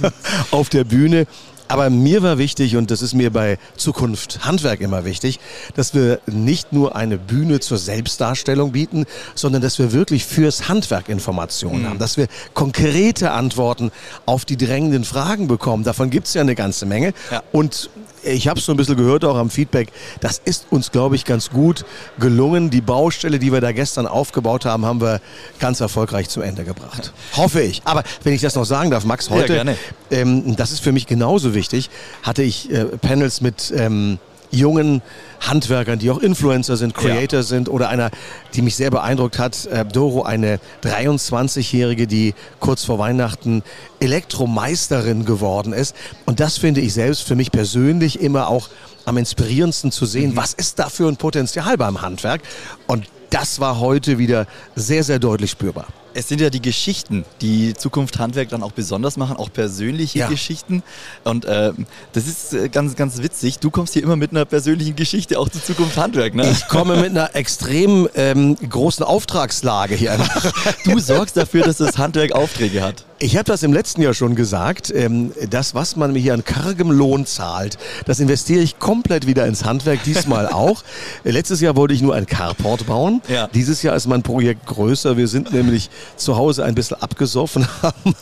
auf der Bühne. Aber mir war wichtig, und das ist mir bei Zukunft Handwerk immer wichtig, dass wir nicht nur eine Bühne zur Selbstdarstellung bieten, sondern dass wir wirklich fürs Handwerk Informationen mhm. haben, dass wir konkrete Antworten auf die drängenden Fragen bekommen. Davon gibt es ja eine ganze Menge. Ja. Und ich habe es so ein bisschen gehört auch am Feedback, das ist uns, glaube ich, ganz gut gelungen. Die Baustelle, die wir da gestern aufgebaut haben, haben wir ganz erfolgreich zum Ende gebracht. Hoffe ich. Aber wenn ich das noch sagen darf, Max, heute, ja, ähm, das ist für mich genauso wichtig, hatte ich äh, Panels mit... Ähm, jungen Handwerkern, die auch Influencer sind, Creator ja. sind oder einer, die mich sehr beeindruckt hat, äh, Doro, eine 23-Jährige, die kurz vor Weihnachten Elektromeisterin geworden ist. Und das finde ich selbst für mich persönlich immer auch am inspirierendsten zu sehen, mhm. was ist da für ein Potenzial beim Handwerk. Und das war heute wieder sehr, sehr deutlich spürbar es sind ja die Geschichten, die Zukunft Handwerk dann auch besonders machen, auch persönliche ja. Geschichten. Und äh, das ist äh, ganz, ganz witzig. Du kommst hier immer mit einer persönlichen Geschichte auch zu Zukunft Handwerk. Ne? Ich komme mit einer extrem ähm, großen Auftragslage hier. du sorgst dafür, dass das Handwerk Aufträge hat. Ich habe das im letzten Jahr schon gesagt. Ähm, das, was man mir hier an kargem Lohn zahlt, das investiere ich komplett wieder ins Handwerk, diesmal auch. Letztes Jahr wollte ich nur ein Carport bauen. Ja. Dieses Jahr ist mein Projekt größer. Wir sind nämlich zu Hause ein bisschen abgesoffen, haben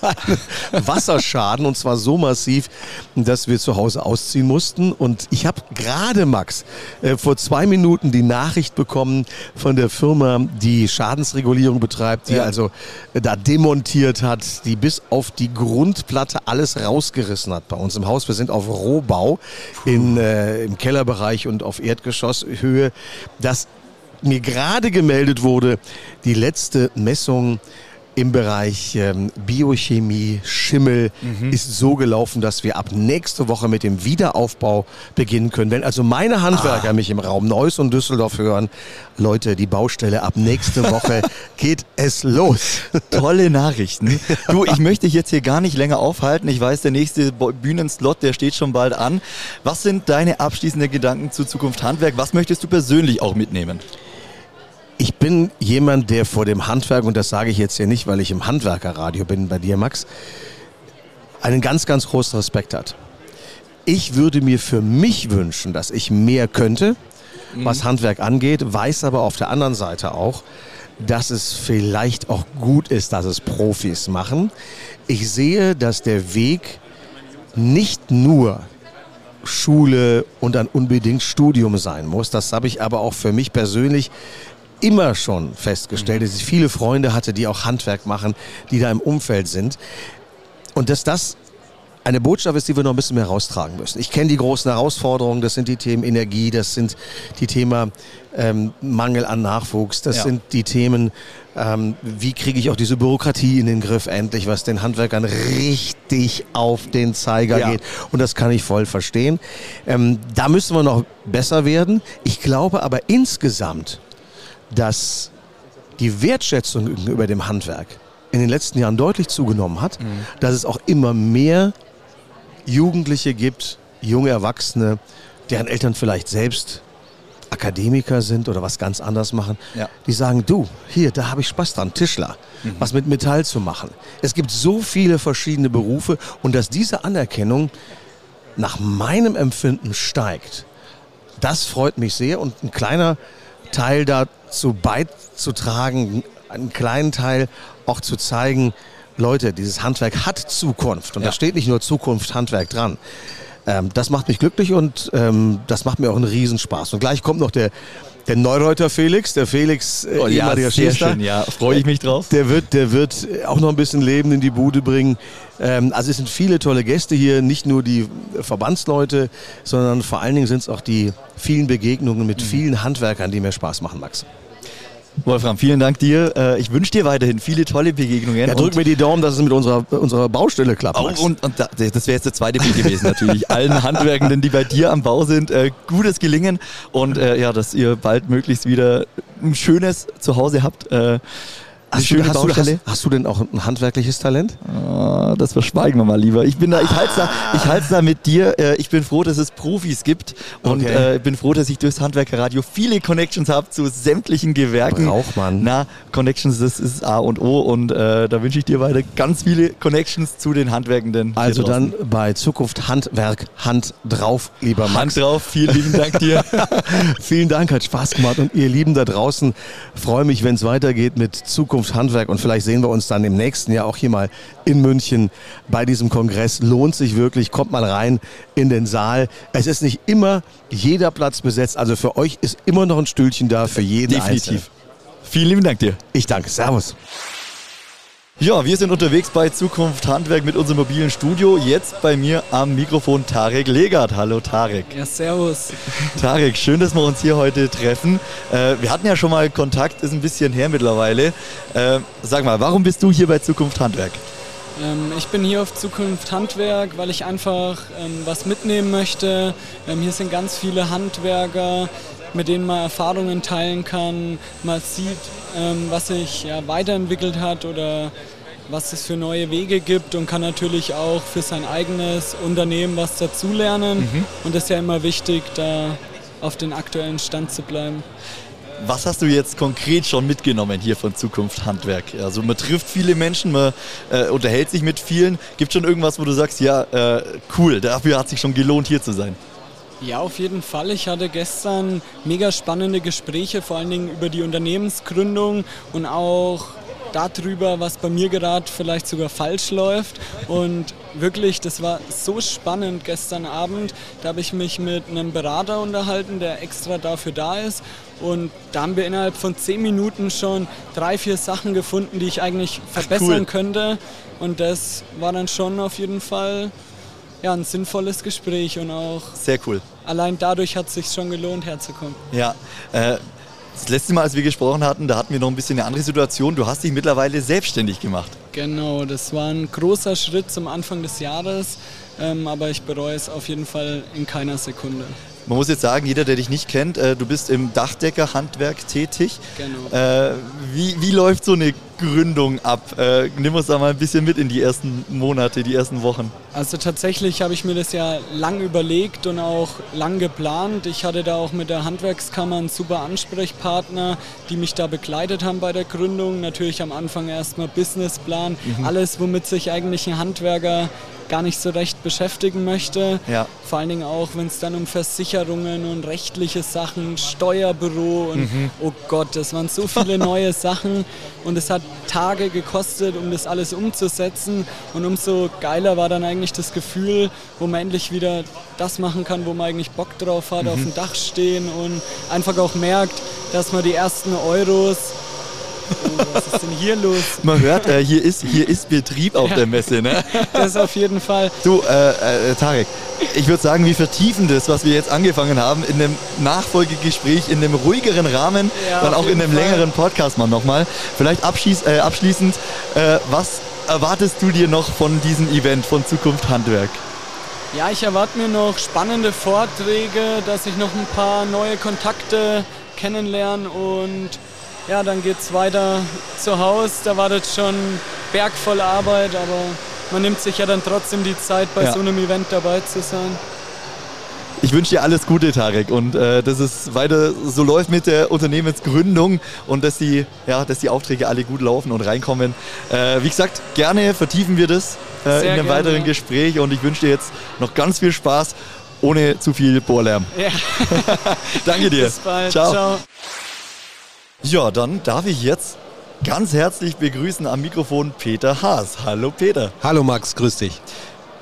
einen Wasserschaden und zwar so massiv, dass wir zu Hause ausziehen mussten. Und ich habe gerade, Max, äh, vor zwei Minuten die Nachricht bekommen von der Firma, die Schadensregulierung betreibt, die ja. also äh, da demontiert hat, die bis auf die Grundplatte alles rausgerissen hat bei uns im Haus. Wir sind auf Rohbau in, äh, im Kellerbereich und auf Erdgeschosshöhe. Das mir gerade gemeldet wurde, die letzte Messung im Bereich ähm, Biochemie, Schimmel mhm. ist so gelaufen, dass wir ab nächste Woche mit dem Wiederaufbau beginnen können. Wenn also meine Handwerker ah. mich im Raum Neuss und Düsseldorf hören, Leute, die Baustelle ab nächste Woche geht es los. Tolle Nachrichten. Du, ich möchte dich jetzt hier gar nicht länger aufhalten. Ich weiß, der nächste Bühnenslot, der steht schon bald an. Was sind deine abschließenden Gedanken zu Zukunft Handwerk? Was möchtest du persönlich auch mitnehmen? Ich bin jemand, der vor dem Handwerk, und das sage ich jetzt hier nicht, weil ich im Handwerkerradio bin bei dir, Max, einen ganz, ganz großen Respekt hat. Ich würde mir für mich wünschen, dass ich mehr könnte, mhm. was Handwerk angeht, weiß aber auf der anderen Seite auch, dass es vielleicht auch gut ist, dass es Profis machen. Ich sehe, dass der Weg nicht nur Schule und ein unbedingt Studium sein muss. Das habe ich aber auch für mich persönlich immer schon festgestellt, dass ich viele Freunde hatte, die auch Handwerk machen, die da im Umfeld sind. Und dass das eine Botschaft ist, die wir noch ein bisschen mehr raustragen müssen. Ich kenne die großen Herausforderungen, das sind die Themen Energie, das sind die Themen ähm, Mangel an Nachwuchs, das ja. sind die Themen, ähm, wie kriege ich auch diese Bürokratie in den Griff endlich, was den Handwerkern richtig auf den Zeiger ja. geht. Und das kann ich voll verstehen. Ähm, da müssen wir noch besser werden. Ich glaube aber insgesamt, dass die Wertschätzung gegenüber dem Handwerk in den letzten Jahren deutlich zugenommen hat, mhm. dass es auch immer mehr Jugendliche gibt, junge Erwachsene, deren Eltern vielleicht selbst Akademiker sind oder was ganz anderes machen, ja. die sagen, du, hier, da habe ich Spaß dran, Tischler, mhm. was mit Metall zu machen. Es gibt so viele verschiedene Berufe und dass diese Anerkennung nach meinem Empfinden steigt, das freut mich sehr und ein kleiner Teil dazu beizutragen, einen kleinen Teil auch zu zeigen, Leute, dieses Handwerk hat Zukunft und ja. da steht nicht nur Zukunft Handwerk dran. Ähm, das macht mich glücklich und ähm, das macht mir auch einen Riesenspaß. Und gleich kommt noch der der Neureuter Felix, der Felix, äh, oh, ja, sehr Schießer, schön, ja, freue ich mich drauf. Der wird, der wird auch noch ein bisschen Leben in die Bude bringen. Ähm, also es sind viele tolle Gäste hier, nicht nur die Verbandsleute, sondern vor allen Dingen sind es auch die vielen Begegnungen mit mhm. vielen Handwerkern, die mir Spaß machen, Max. Wolfram, vielen Dank dir. Äh, ich wünsche dir weiterhin viele tolle Begegnungen. Ja, drück mir die Daumen, dass es mit unserer, unserer Baustelle klappt. Oh, und, und das wäre jetzt der zweite Bild gewesen natürlich. Allen Handwerkenden, die bei dir am Bau sind, äh, gutes Gelingen und äh, ja, dass ihr bald möglichst wieder ein schönes Zuhause habt. Hast du, hast, du, hast, hast, du, denn auch ein handwerkliches Talent? Oh, das verschweigen wir mal lieber. Ich bin da, ich halte da, ich halte da mit dir. Äh, ich bin froh, dass es Profis gibt und okay. äh, bin froh, dass ich durchs Handwerkerradio viele Connections habe zu sämtlichen Gewerken. Braucht man. Na, Connections, das ist A und O und äh, da wünsche ich dir weiter ganz viele Connections zu den Handwerkenden. Also dann bei Zukunft Handwerk Hand drauf, lieber Max. Hand drauf. Vielen lieben Dank dir. vielen Dank, hat Spaß gemacht und ihr Lieben da draußen freue mich, wenn es weitergeht mit Zukunft Zukunft Handwerk und vielleicht sehen wir uns dann im nächsten Jahr auch hier mal in München bei diesem Kongress. Lohnt sich wirklich, kommt mal rein in den Saal. Es ist nicht immer jeder Platz besetzt, also für euch ist immer noch ein Stühlchen da für jeden Definitiv. Einzelnen. Vielen lieben Dank dir. Ich danke, Servus. Ja, wir sind unterwegs bei Zukunft Handwerk mit unserem mobilen Studio. Jetzt bei mir am Mikrofon Tarek Legert. Hallo Tarek. Ja, servus. Tarek, schön, dass wir uns hier heute treffen. Äh, wir hatten ja schon mal Kontakt, ist ein bisschen her mittlerweile. Äh, sag mal, warum bist du hier bei Zukunft Handwerk? Ähm, ich bin hier auf Zukunft Handwerk, weil ich einfach ähm, was mitnehmen möchte. Ähm, hier sind ganz viele Handwerker, mit denen man Erfahrungen teilen kann. Man sieht, ähm, was sich ja, weiterentwickelt hat oder was es für neue Wege gibt und kann natürlich auch für sein eigenes Unternehmen was dazulernen. Mhm. Und das ist ja immer wichtig, da auf den aktuellen Stand zu bleiben. Was hast du jetzt konkret schon mitgenommen hier von Zukunft Handwerk? Also man trifft viele Menschen, man äh, unterhält sich mit vielen. Gibt schon irgendwas, wo du sagst, ja, äh, cool, dafür hat sich schon gelohnt, hier zu sein? Ja, auf jeden Fall. Ich hatte gestern mega spannende Gespräche, vor allen Dingen über die Unternehmensgründung und auch darüber, was bei mir gerade vielleicht sogar falsch läuft. Und wirklich, das war so spannend gestern Abend. Da habe ich mich mit einem Berater unterhalten, der extra dafür da ist. Und da haben wir innerhalb von zehn Minuten schon drei, vier Sachen gefunden, die ich eigentlich verbessern cool. könnte. Und das war dann schon auf jeden Fall ja, ein sinnvolles Gespräch und auch Sehr cool. allein dadurch hat es sich schon gelohnt, herzukommen. Ja, äh, das letzte Mal, als wir gesprochen hatten, da hatten wir noch ein bisschen eine andere Situation. Du hast dich mittlerweile selbstständig gemacht. Genau, das war ein großer Schritt zum Anfang des Jahres, ähm, aber ich bereue es auf jeden Fall in keiner Sekunde. Man muss jetzt sagen, jeder, der dich nicht kennt, äh, du bist im Dachdeckerhandwerk tätig. Genau. Äh, wie, wie läuft so eine Gründung ab? Äh, nimm uns da mal ein bisschen mit in die ersten Monate, die ersten Wochen. Also tatsächlich habe ich mir das ja lang überlegt und auch lang geplant. Ich hatte da auch mit der Handwerkskammer einen super Ansprechpartner, die mich da begleitet haben bei der Gründung. Natürlich am Anfang erstmal Businessplan, alles, womit sich eigentlich ein Handwerker gar nicht so recht beschäftigen möchte. Ja. Vor allen Dingen auch, wenn es dann um Versicherungen und rechtliche Sachen, Steuerbüro und oh Gott, das waren so viele neue Sachen und es hat Tage gekostet, um das alles umzusetzen und umso geiler war dann eigentlich das Gefühl, wo man endlich wieder das machen kann, wo man eigentlich Bock drauf hat, auf dem Dach stehen und einfach auch merkt, dass man die ersten Euros Oh, was ist denn hier los? Man hört, äh, hier, ist, hier ist Betrieb auf der Messe. Ne? Das ist auf jeden Fall. Du, äh, äh, Tarek, ich würde sagen, wir vertiefen das, was wir jetzt angefangen haben, in einem Nachfolgegespräch, in einem ruhigeren Rahmen, Ja, dann auch in einem Fall. längeren Podcast mal nochmal. Vielleicht äh, abschließend, äh, was erwartest du dir noch von diesem Event, von Zukunft Handwerk? Ja, ich erwarte mir noch spannende Vorträge, dass ich noch ein paar neue Kontakte kennenlerne und ja, dann geht's weiter zu Hause. Da wartet schon Berg voll Arbeit, aber man nimmt sich ja dann trotzdem die Zeit, bei Ja. so einem Event dabei zu sein. Ich wünsche dir alles Gute, Tarek, und äh, dass es weiter so läuft mit der Unternehmensgründung und dass die, ja, dass die Aufträge alle gut laufen und reinkommen. Äh, wie gesagt, gerne vertiefen wir das äh, in einem gerne, weiteren. Gespräch und ich wünsche dir jetzt noch ganz viel Spaß, ohne zu viel Bohrlärm. Ja, Danke dir. bis bald. Ciao. Ciao. Ja, dann darf ich jetzt ganz herzlich begrüßen am Mikrofon Peter Haas. Hallo Peter. Hallo Max, grüß dich.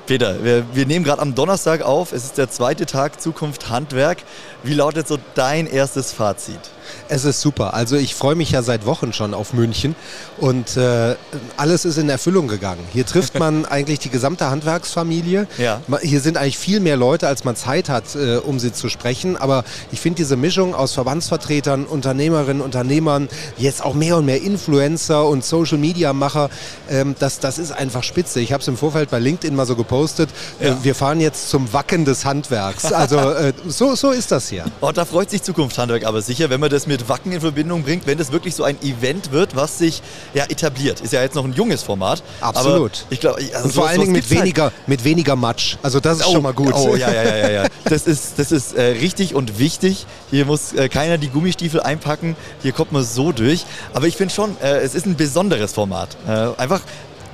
Peter, wir, wir nehmen gerade am Donnerstag auf. Es ist der zweite Tag Zukunft Handwerk. Wie lautet so dein erstes Fazit? Es ist super. Also ich freue mich ja seit Wochen schon auf München und äh, alles ist in Erfüllung gegangen. Hier trifft man eigentlich die gesamte Handwerksfamilie. Ja. Hier sind eigentlich viel mehr Leute, als man Zeit hat, äh, um sie zu sprechen. Aber ich finde diese Mischung aus Verbandsvertretern, Unternehmerinnen, Unternehmern, jetzt auch mehr und mehr Influencer und Social-Media-Macher, ähm, das, das ist einfach spitze. Ich habe es im Vorfeld bei LinkedIn mal so gepostet. Äh, wir fahren jetzt zum Wacken des Handwerks. Also äh, so, so ist das hier. Oh, da freut sich Zukunft Handwerk aber sicher, wenn man das mit Wacken in Verbindung bringt, wenn das wirklich so ein Event wird, was sich ja etabliert. Ist ja jetzt noch ein junges Format. Absolut. Ich glaube, also Und vor allen Dingen mit halt. weniger, mit weniger Matsch. Also das ist Oh, schon mal gut. Oh, ja, ja, ja, ja, ja. Das ist, das ist äh, richtig und wichtig. Hier muss äh, keiner die Gummistiefel einpacken. Hier kommt man so durch. Aber ich finde schon, äh, es ist ein besonderes Format. Äh, einfach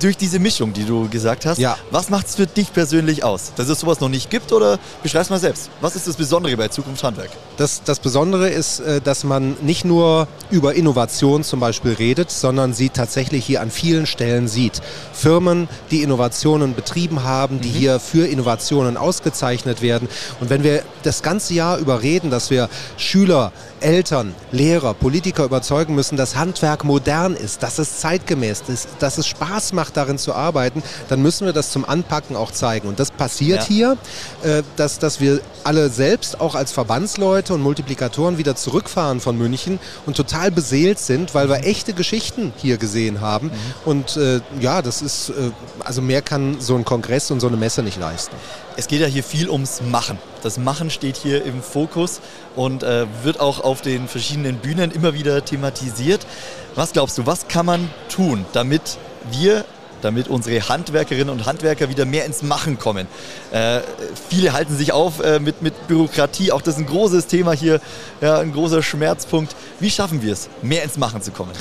durch diese Mischung, die du gesagt hast, ja. was macht es für dich persönlich aus? Dass es sowas noch nicht gibt oder beschreib's mal selbst. Was ist das Besondere bei Zukunft Handwerk? Das, das Besondere ist, äh, dass man nicht nur über Innovation zum Beispiel redet, sondern sie tatsächlich hier an vielen Stellen sieht. Firmen, die Innovationen betrieben haben, die mhm. hier für Innovationen ausgezeichnet werden. Und wenn wir das ganze Jahr über reden, dass wir Schüler, Eltern, Lehrer, Politiker überzeugen müssen, dass Handwerk modern ist, dass es zeitgemäß ist, dass es Spaß macht, darin zu arbeiten, dann müssen wir das zum Anpacken auch zeigen. Und das passiert ja. hier, äh, dass, dass wir alle selbst auch als Verbandsleute und Multiplikatoren wieder zurückfahren von München und total beseelt sind, weil wir echte Geschichten hier gesehen haben. Mhm. Und äh, ja, das ist, äh, also mehr kann so ein Kongress und so eine Messe nicht leisten. Es geht ja hier viel ums Machen. Das Machen steht hier im Fokus und äh, wird auch auf den verschiedenen Bühnen immer wieder thematisiert. Was glaubst du, was kann man tun, damit wir damit unsere Handwerkerinnen und Handwerker wieder mehr ins Machen kommen. Äh, viele halten sich auf äh, mit, mit Bürokratie, auch das ist ein großes Thema hier, ja, ein großer Schmerzpunkt. Wie schaffen wir es, mehr ins Machen zu kommen?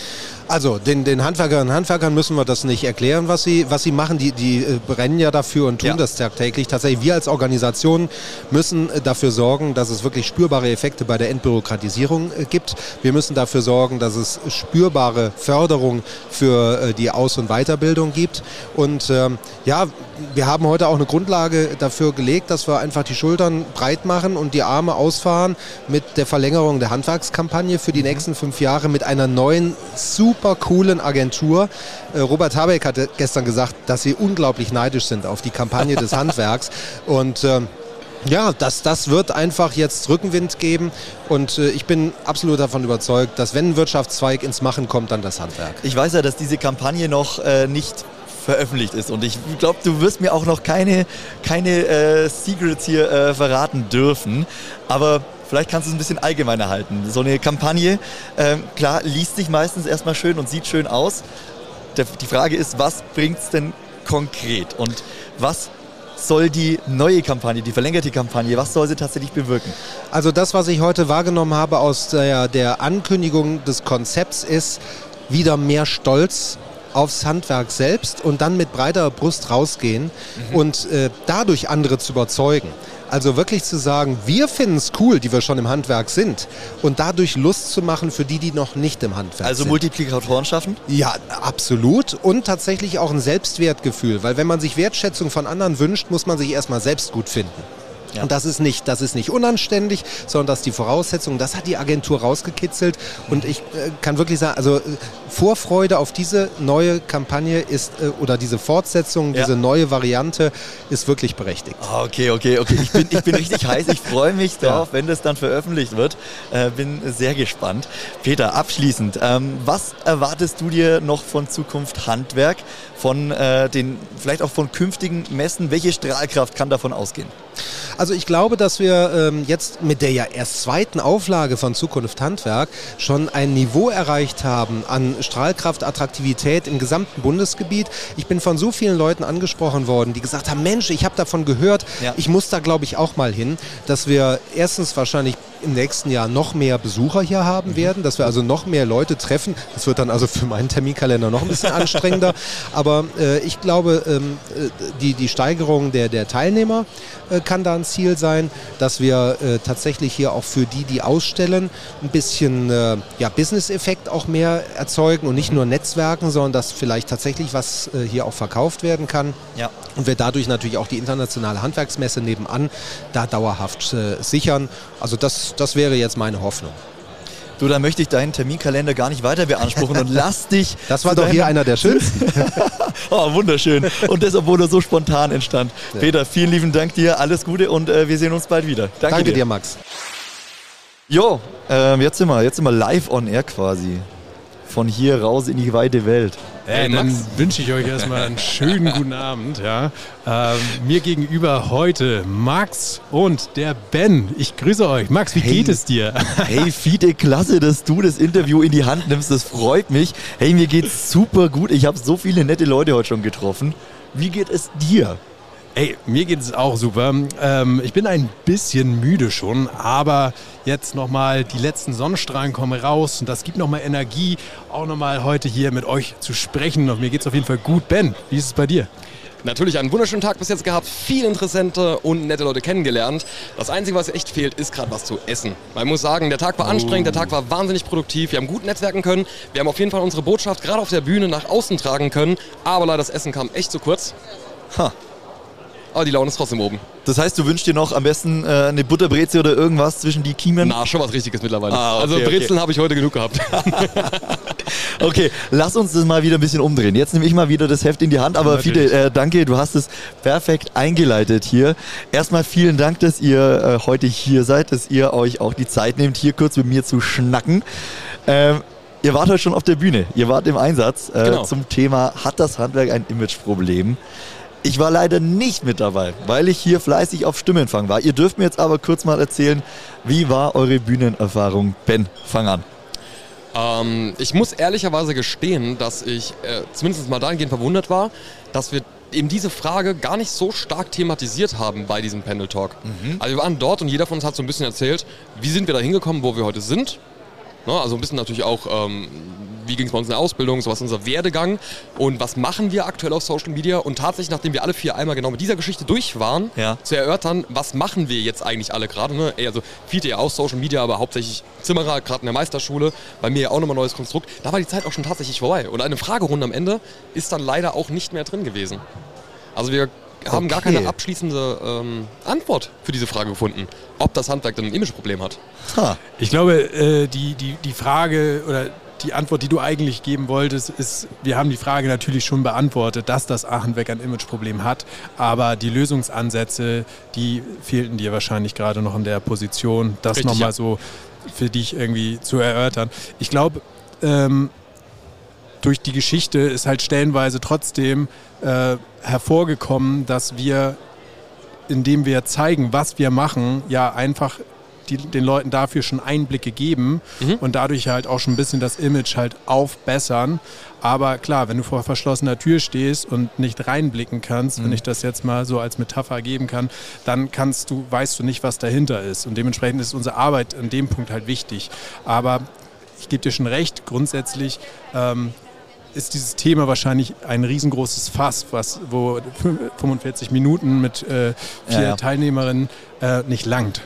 Also den, den Handwerkerinnen und Handwerkern müssen wir das nicht erklären, was sie, was sie machen. Die, die äh, brennen ja dafür und tun ja. das tagtäglich. Tatsächlich, wir als Organisation müssen äh, dafür sorgen, dass es wirklich spürbare Effekte bei der Entbürokratisierung äh, gibt. Wir müssen dafür sorgen, dass es spürbare Förderung für die Aus- und Weiterbildung gibt. Und ähm, ja, wir haben heute auch eine Grundlage dafür gelegt, dass wir einfach die Schultern breit machen und die Arme ausfahren mit der Verlängerung der Handwerkskampagne für die mhm. nächsten fünf Jahre mit einer neuen, super super coolen Agentur. Äh, Robert Habeck hatte gestern gesagt, dass sie unglaublich neidisch sind auf die Kampagne des Handwerks. Und ähm, ja, das, das wird einfach jetzt Rückenwind geben und äh, ich bin absolut davon überzeugt, dass wenn ein Wirtschaftszweig ins Machen kommt, dann das Handwerk. Ich weiß ja, dass diese Kampagne noch äh, nicht veröffentlicht ist und ich glaube, du wirst mir auch noch keine, keine äh, Secrets hier äh, verraten dürfen, aber Vielleicht kannst du es ein bisschen allgemeiner halten. So eine Kampagne, ähm, klar, liest sich meistens erstmal schön und sieht schön aus. Der, die Frage ist, was bringt es denn konkret? Und was soll die neue Kampagne, die verlängerte Kampagne, was soll sie tatsächlich bewirken? Also das, was ich heute wahrgenommen habe aus der, der Ankündigung des Konzepts, ist wieder mehr Stolz aufs Handwerk selbst und dann mit breiter Brust rausgehen mhm. und äh, dadurch andere zu überzeugen. Also wirklich zu sagen, wir finden es cool, die wir schon im Handwerk sind und dadurch Lust zu machen für die, die noch nicht im Handwerk also sind. Also Multiplikatoren schaffen? Ja, absolut. Und tatsächlich auch ein Selbstwertgefühl, weil wenn man sich Wertschätzung von anderen wünscht, muss man sich erstmal selbst gut finden. Ja. Und das ist, nicht, das ist nicht unanständig, sondern das ist die Voraussetzung. Das hat die Agentur rausgekitzelt. Und ich äh, kann wirklich sagen, also äh, Vorfreude auf diese neue Kampagne ist, äh, oder diese Fortsetzung, ja. diese neue Variante ist wirklich berechtigt. Ah, okay, okay, okay. Ich bin, ich bin richtig heiß. Ich freue mich drauf, ja. wenn das dann veröffentlicht wird. Äh, bin sehr gespannt. Peter, abschließend, ähm, was erwartest du dir noch von Zukunft Handwerk? Von äh, den, vielleicht auch von künftigen Messen? Welche Strahlkraft kann davon ausgehen? Also ich glaube, dass wir ähm, jetzt mit der ja erst zweiten Auflage von Zukunft Handwerk schon ein Niveau erreicht haben an Strahlkraft, Attraktivität im gesamten Bundesgebiet. Ich bin von so vielen Leuten angesprochen worden, die gesagt haben, Mensch, ich habe davon gehört, ja. ich muss da glaube ich auch mal hin, dass wir erstens wahrscheinlich im nächsten Jahr noch mehr Besucher hier haben mhm. werden, dass wir also noch mehr Leute treffen. Das wird dann also für meinen Terminkalender noch ein bisschen anstrengender. Aber äh, ich glaube, ähm, äh, die, die Steigerung der, der Teilnehmer kann da ein Ziel sein, dass wir äh, tatsächlich hier auch für die, die ausstellen, ein bisschen äh, ja, Business-Effekt auch mehr erzeugen und nicht nur Netzwerken, sondern dass vielleicht tatsächlich was äh, hier auch verkauft werden kann. Ja. Und wir dadurch natürlich auch die internationale Handwerksmesse nebenan da dauerhaft sichern. Also das das, wäre jetzt meine Hoffnung. Du, da möchte ich deinen Terminkalender gar nicht weiter beanspruchen und lass dich. Das war doch hier einer der schönsten. oh, wunderschön. Und das, obwohl er so spontan entstand. Ja. Peter, vielen lieben Dank dir, alles Gute und äh, wir sehen uns bald wieder. Danke, Danke dir. dir. Max. Jo, äh, jetzt, sind wir, jetzt sind wir live on air quasi. Von hier raus in die weite Welt. Hey, dann wünsche ich euch erstmal einen schönen guten Abend. Ja. Ähm, mir gegenüber heute Max und der Ben. Ich grüße euch. Max, wie hey. geht es dir? Hey, Fiete, klasse, dass du das Interview in die Hand nimmst. Das freut mich. Hey, mir geht's super gut. Ich habe so viele nette Leute heute schon getroffen. Wie geht es dir? Ey, mir geht es auch super. Ähm, ich bin ein bisschen müde schon, aber jetzt nochmal die letzten Sonnenstrahlen kommen raus und das gibt nochmal Energie, auch nochmal heute hier mit euch zu sprechen. Und mir geht es auf jeden Fall gut. Ben, wie ist es bei dir? Natürlich einen wunderschönen Tag bis jetzt gehabt, viele interessante und nette Leute kennengelernt. Das Einzige, was echt fehlt, ist gerade was zu essen. Man muss sagen, der Tag war anstrengend, der Tag war wahnsinnig produktiv, wir haben gut netzwerken können, wir haben auf jeden Fall unsere Botschaft gerade auf der Bühne nach außen tragen können, aber leider das Essen kam echt zu kurz. Ha. Aber die Laune ist trotzdem oben. Das heißt, du wünschst dir noch am besten äh, eine Butterbreze oder irgendwas zwischen die Kiemen? Na, schon was Richtiges mittlerweile. Ah, okay, also Brezeln okay. habe ich heute genug gehabt. okay, lass uns das mal wieder ein bisschen umdrehen. Jetzt nehme ich mal wieder das Heft in die Hand, aber Fide, äh, danke, du hast es perfekt eingeleitet hier. Erstmal vielen Dank, dass ihr äh, heute hier seid, dass ihr euch auch die Zeit nehmt, hier kurz mit mir zu schnacken. Ähm, Ihr wart heute schon auf der Bühne, ihr wart im Einsatz äh, genau. zum Thema Hat das Handwerk ein Imageproblem? Ich war leider nicht mit dabei, weil ich hier fleißig auf Stimmenfang war. Ihr dürft mir jetzt aber kurz mal erzählen, wie war eure Bühnenerfahrung? Ben, fang an. Ähm, ich muss ehrlicherweise gestehen, dass ich äh, zumindest mal dahingehend verwundert war, dass wir eben diese Frage gar nicht so stark thematisiert haben bei diesem Panel Talk. Mhm. Also wir waren dort und jeder von uns hat so ein bisschen erzählt, wie sind wir da hingekommen, wo wir heute sind. Ne, also ein bisschen natürlich auch, ähm, wie ging es bei uns in der Ausbildung, so was ist unser Werdegang und was machen wir aktuell auf Social Media und tatsächlich, nachdem wir alle vier einmal genau mit dieser Geschichte durch waren, ja. zu erörtern, was machen wir jetzt eigentlich alle gerade. Ne? Also viele ja auch Social Media, aber hauptsächlich Zimmerer, gerade in der Meisterschule, bei mir ja auch nochmal ein neues Konstrukt. Da war die Zeit auch schon tatsächlich vorbei und eine Fragerunde am Ende ist dann leider auch nicht mehr drin gewesen. Also wir haben okay. gar keine abschließende ähm, Antwort für diese Frage gefunden, ob das Handwerk denn ein Imageproblem hat. Ha. Ich glaube, äh, die, die, die Frage oder die Antwort, die du eigentlich geben wolltest, ist, wir haben die Frage natürlich schon beantwortet, dass das Achenwerk ein Imageproblem hat, aber die Lösungsansätze, die fehlten dir wahrscheinlich gerade noch in der Position, das nochmal ja. so für dich irgendwie zu erörtern. Ich glaube, ähm, durch die Geschichte ist halt stellenweise trotzdem äh, hervorgekommen, dass wir, indem wir zeigen, was wir machen, ja einfach die, den Leuten dafür schon Einblicke geben mhm. und dadurch halt auch schon ein bisschen das Image halt aufbessern. Aber klar, wenn du vor verschlossener Tür stehst und nicht reinblicken kannst, mhm. wenn ich das jetzt mal so als Metapher geben kann, dann kannst du, weißt du nicht, was dahinter ist. Und dementsprechend ist unsere Arbeit an dem Punkt halt wichtig. Aber ich gebe dir schon recht, grundsätzlich ähm, ist dieses Thema wahrscheinlich ein riesengroßes Fass, was, wo 45 Minuten mit äh, vier ja, ja. Teilnehmerinnen äh, nicht langt.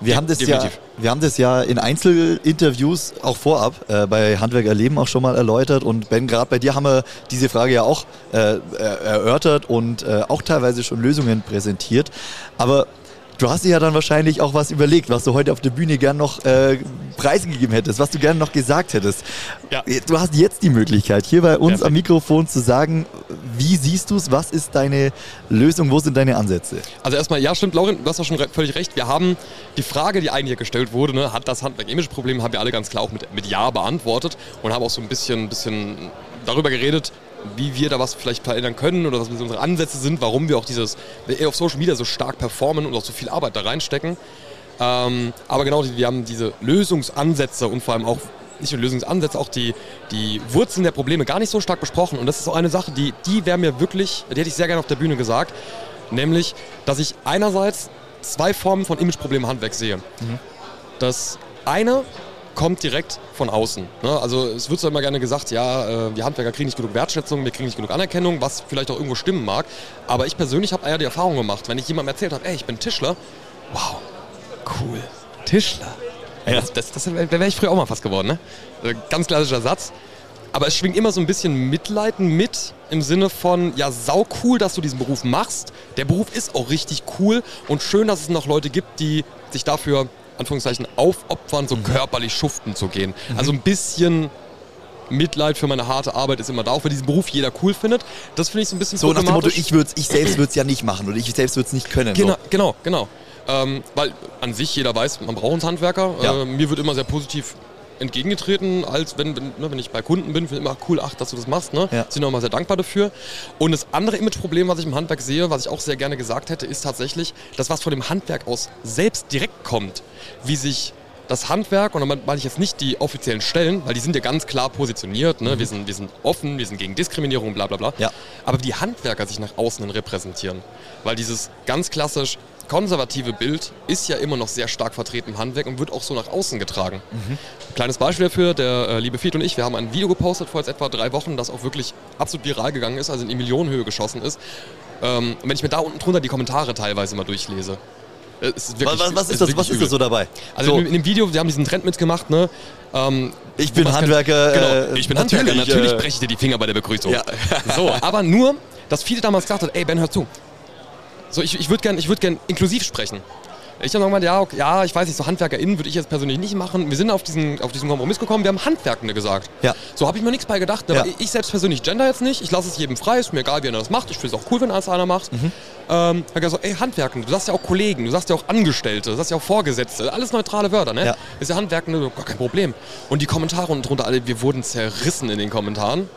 Wir, ja, haben das ja, wir haben das ja in Einzelinterviews auch vorab äh, bei Handwerk erleben auch schon mal erläutert und Ben, gerade bei dir haben wir diese Frage ja auch äh, erörtert und äh, auch teilweise schon Lösungen präsentiert. Aber Du hast dir ja dann wahrscheinlich auch was überlegt, was du heute auf der Bühne gern noch äh, preisgegeben hättest, was du gerne noch gesagt hättest. Ja. Du hast jetzt die Möglichkeit, hier bei uns Perfekt. am Mikrofon zu sagen, wie siehst du es, was ist deine Lösung, wo sind deine Ansätze? Also erstmal, ja stimmt, Lauren, du hast auch schon völlig recht. Wir haben die Frage, die eigentlich gestellt wurde, ne, hat das Handwerk-Image-Problem, haben wir alle ganz klar auch mit, mit Ja beantwortet und haben auch so ein bisschen, bisschen darüber geredet, wie wir da was vielleicht verändern können oder was unsere Ansätze sind, warum wir auch dieses auf Social Media so stark performen und auch so viel Arbeit da reinstecken. Ähm, aber genau, wir haben diese Lösungsansätze und vor allem auch nicht nur Lösungsansätze, auch die, die Wurzeln der Probleme gar nicht so stark besprochen. Und das ist auch eine Sache, die, die wäre mir wirklich, die hätte ich sehr gerne auf der Bühne gesagt, nämlich, dass ich einerseits zwei Formen von Imageproblemen im Handwerk sehe. Mhm. Das eine kommt direkt von außen. Ne? Also es wird so immer gerne gesagt, ja, äh, wir Handwerker kriegen nicht genug Wertschätzung, wir kriegen nicht genug Anerkennung, was vielleicht auch irgendwo stimmen mag. Aber ich persönlich habe eher die Erfahrung gemacht, wenn ich jemandem erzählt habe, ey, ich bin Tischler, wow, cool, Tischler. Ja. Das, das, das wäre ich früher auch mal fast geworden. Ne? Äh, ganz klassischer Satz. Aber es schwingt immer so ein bisschen Mitleiden mit im Sinne von, ja, sau cool, dass du diesen Beruf machst. Der Beruf ist auch richtig cool und schön, dass es noch Leute gibt, die sich dafür Anführungszeichen aufopfern, so mhm. körperlich schuften zu gehen. Mhm. Also ein bisschen Mitleid für meine harte Arbeit ist immer da, auch wenn diesen Beruf jeder cool findet. Das finde ich so ein bisschen So nach dem Motto, ich, ich selbst würde es ja nicht machen oder ich selbst würde es nicht können. Genau, so. genau, genau. Ähm, weil an sich jeder weiß, man braucht einen Handwerker. Ja. Äh, mir wird immer sehr positiv entgegengetreten, als wenn, wenn, ne, wenn ich bei Kunden bin, finde ich immer cool, ach, dass du das machst. Ne? Ja. Sind auch immer sehr dankbar dafür. Und das andere Imageproblem, was ich im Handwerk sehe, was ich auch sehr gerne gesagt hätte, ist tatsächlich, dass was von dem Handwerk aus selbst direkt kommt, wie sich das Handwerk, und damit meine ich jetzt nicht die offiziellen Stellen, weil die sind ja ganz klar positioniert, ne? Mhm. wir, sind, wir sind offen, wir sind gegen Diskriminierung, bla bla bla. Ja. Aber die Handwerker sich nach außen hin repräsentieren. Weil dieses ganz klassisch konservative Bild ist ja immer noch sehr stark vertreten im Handwerk und wird auch so nach außen getragen. Mhm. Kleines Beispiel dafür, der äh, liebe Fied und ich, wir haben ein Video gepostet vor jetzt etwa drei Wochen, das auch wirklich absolut viral gegangen ist, also in die Millionenhöhe geschossen ist. Ähm, wenn ich mir da unten drunter die Kommentare teilweise mal durchlese, äh, ist wirklich, was, was, ist, das, was ist das so dabei? Also so. in, in, dem Video, wir haben diesen Trend mitgemacht, ne? Ähm, ich bin Handwerker. Kann, genau, ich bin natürlich, Handwerker, natürlich äh, breche ich dir die Finger bei der Begrüßung. Ja. so, aber nur, dass viele damals gesagt haben, ey Ben, hör zu. So, ich, ich würde gerne würd gern inklusiv sprechen. Ich habe nochmal, ja, okay, ja, ich weiß nicht, so HandwerkerInnen würde ich jetzt persönlich nicht machen. Wir sind auf diesen, auf diesen Kompromiss gekommen, wir haben Handwerkende gesagt. Ja. So habe ich mir nichts bei gedacht. Ja. Ich selbst persönlich gender jetzt nicht. Ich lasse es jedem frei, ist mir egal, wie er das macht. Ich finde es auch cool, wenn das einer macht. Mhm. Ähm, ich gesagt, ey, Handwerkende, du sagst ja auch Kollegen, du sagst ja auch Angestellte, du sagst ja auch Vorgesetzte, alles neutrale Wörter, ne? Ja. Ist ja Handwerkende, gar kein Problem. Und die Kommentare unten drunter, alle, wir wurden zerrissen in den Kommentaren.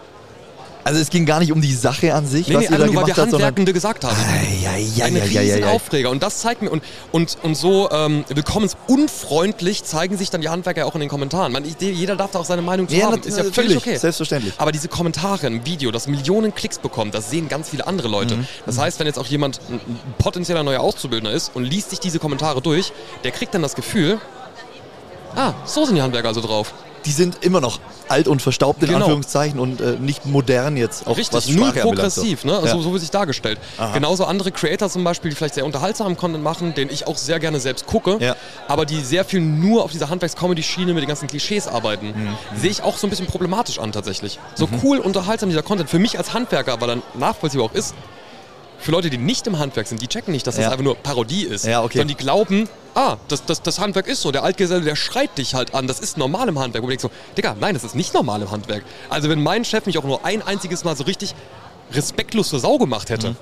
Also es ging gar nicht um die Sache an sich, nee, was nee, ihr da nur, gemacht weil wir Handwerkende gesagt haben. Ja, ja, Ein ja, riesen ja, ja, Aufreger. Und das zeigt mir, und, und, und so ähm, willkommensunfreundlich zeigen sich dann die Handwerker auch in den Kommentaren. Man, jeder darf da auch seine Meinung zu ja, haben. Ist ja völlig okay. Selbstverständlich. Aber diese Kommentare im Video, das Millionen Klicks bekommt, das sehen ganz viele andere Leute. Mhm. Das heißt, wenn jetzt auch jemand ein potenzieller neuer Auszubildender ist und liest sich diese Kommentare durch, der kriegt dann das Gefühl, ah, so sind die Handwerker also drauf die sind immer noch alt und verstaubt in genau. Anführungszeichen und äh, nicht modern jetzt. Auch Richtig, was nur progressiv, ne? Also, ja. so wird sich dargestellt. Aha. Genauso andere Creator zum Beispiel, die vielleicht sehr unterhaltsamen Content machen, den ich auch sehr gerne selbst gucke, ja. aber die sehr viel nur auf dieser Handwerks-Comedy-Schiene mit den ganzen Klischees arbeiten, mhm. sehe ich auch so ein bisschen problematisch an tatsächlich. So mhm. cool, unterhaltsam dieser Content, für mich als Handwerker, weil er nachvollziehbar auch ist, für Leute, die nicht im Handwerk sind, die checken nicht, dass das ja. einfach nur Parodie ist. Ja, okay. Sondern die glauben, ah, das, das, das Handwerk ist so. Der Altgeselle, der schreit dich halt an. Das ist normal im Handwerk. Und ich so, Digga, nein, das ist nicht normal im Handwerk. Also wenn mein Chef mich auch nur ein einziges Mal so richtig respektlos zur Sau gemacht hätte, mhm.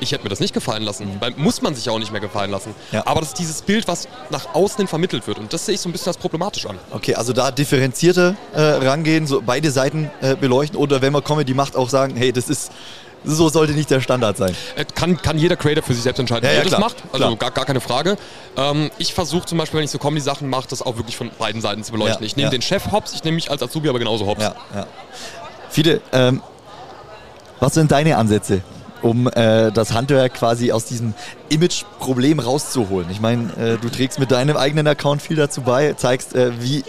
ich hätte mir das nicht gefallen lassen. Mhm. Weil muss man sich ja auch nicht mehr gefallen lassen. Ja. Aber das ist dieses Bild, was nach außen hin vermittelt wird. Und das sehe ich so ein bisschen als problematisch an. Okay, also da differenzierter äh, rangehen, so beide Seiten äh, beleuchten oder wenn man Comedy macht, auch sagen, hey, das ist so sollte nicht der Standard sein. Äh, kann, kann jeder Creator für sich selbst entscheiden, ja, ja, er das macht. Also gar, gar keine Frage. Ähm, ich versuche zum Beispiel, wenn ich so Comedy-Sachen mache, das auch wirklich von beiden Seiten zu beleuchten. Ja, ich nehme den Chef hops, ich nehme mich als Azubi aber genauso hops. Fide, ähm, was sind deine Ansätze, um äh, das Handwerk quasi aus diesem Image-Problem rauszuholen? Ich meine, äh, du trägst mit deinem eigenen Account viel dazu bei, zeigst, äh, wie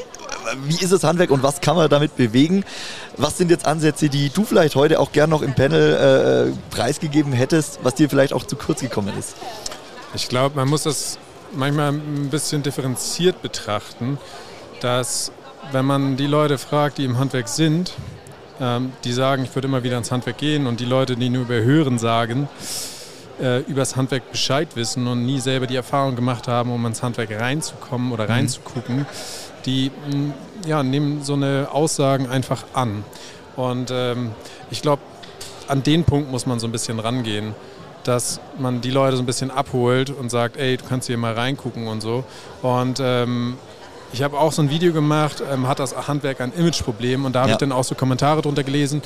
wie ist das Handwerk und was kann man damit bewegen? Was sind jetzt Ansätze, die du vielleicht heute auch gern noch im Panel äh, preisgegeben hättest, was dir vielleicht auch zu kurz gekommen ist? Ich glaube, man muss das manchmal ein bisschen differenziert betrachten, dass wenn man die Leute fragt, die im Handwerk sind, ähm, die sagen, ich würde immer wieder ins Handwerk gehen und die Leute, die nur über Hören sagen, äh, übers Handwerk Bescheid wissen und nie selber die Erfahrung gemacht haben, um ins Handwerk reinzukommen oder mhm. reinzugucken, mhm die mm, ja, nehmen so eine Aussagen einfach an. Und ähm, ich glaube, an den Punkt muss man so ein bisschen rangehen, dass man die Leute so ein bisschen abholt und sagt, ey, du kannst hier mal reingucken und so. Und ähm, ich habe auch so ein Video gemacht, ähm, hat das Handwerk ein Imageproblem und da habe ja. ich dann auch so Kommentare drunter gelesen,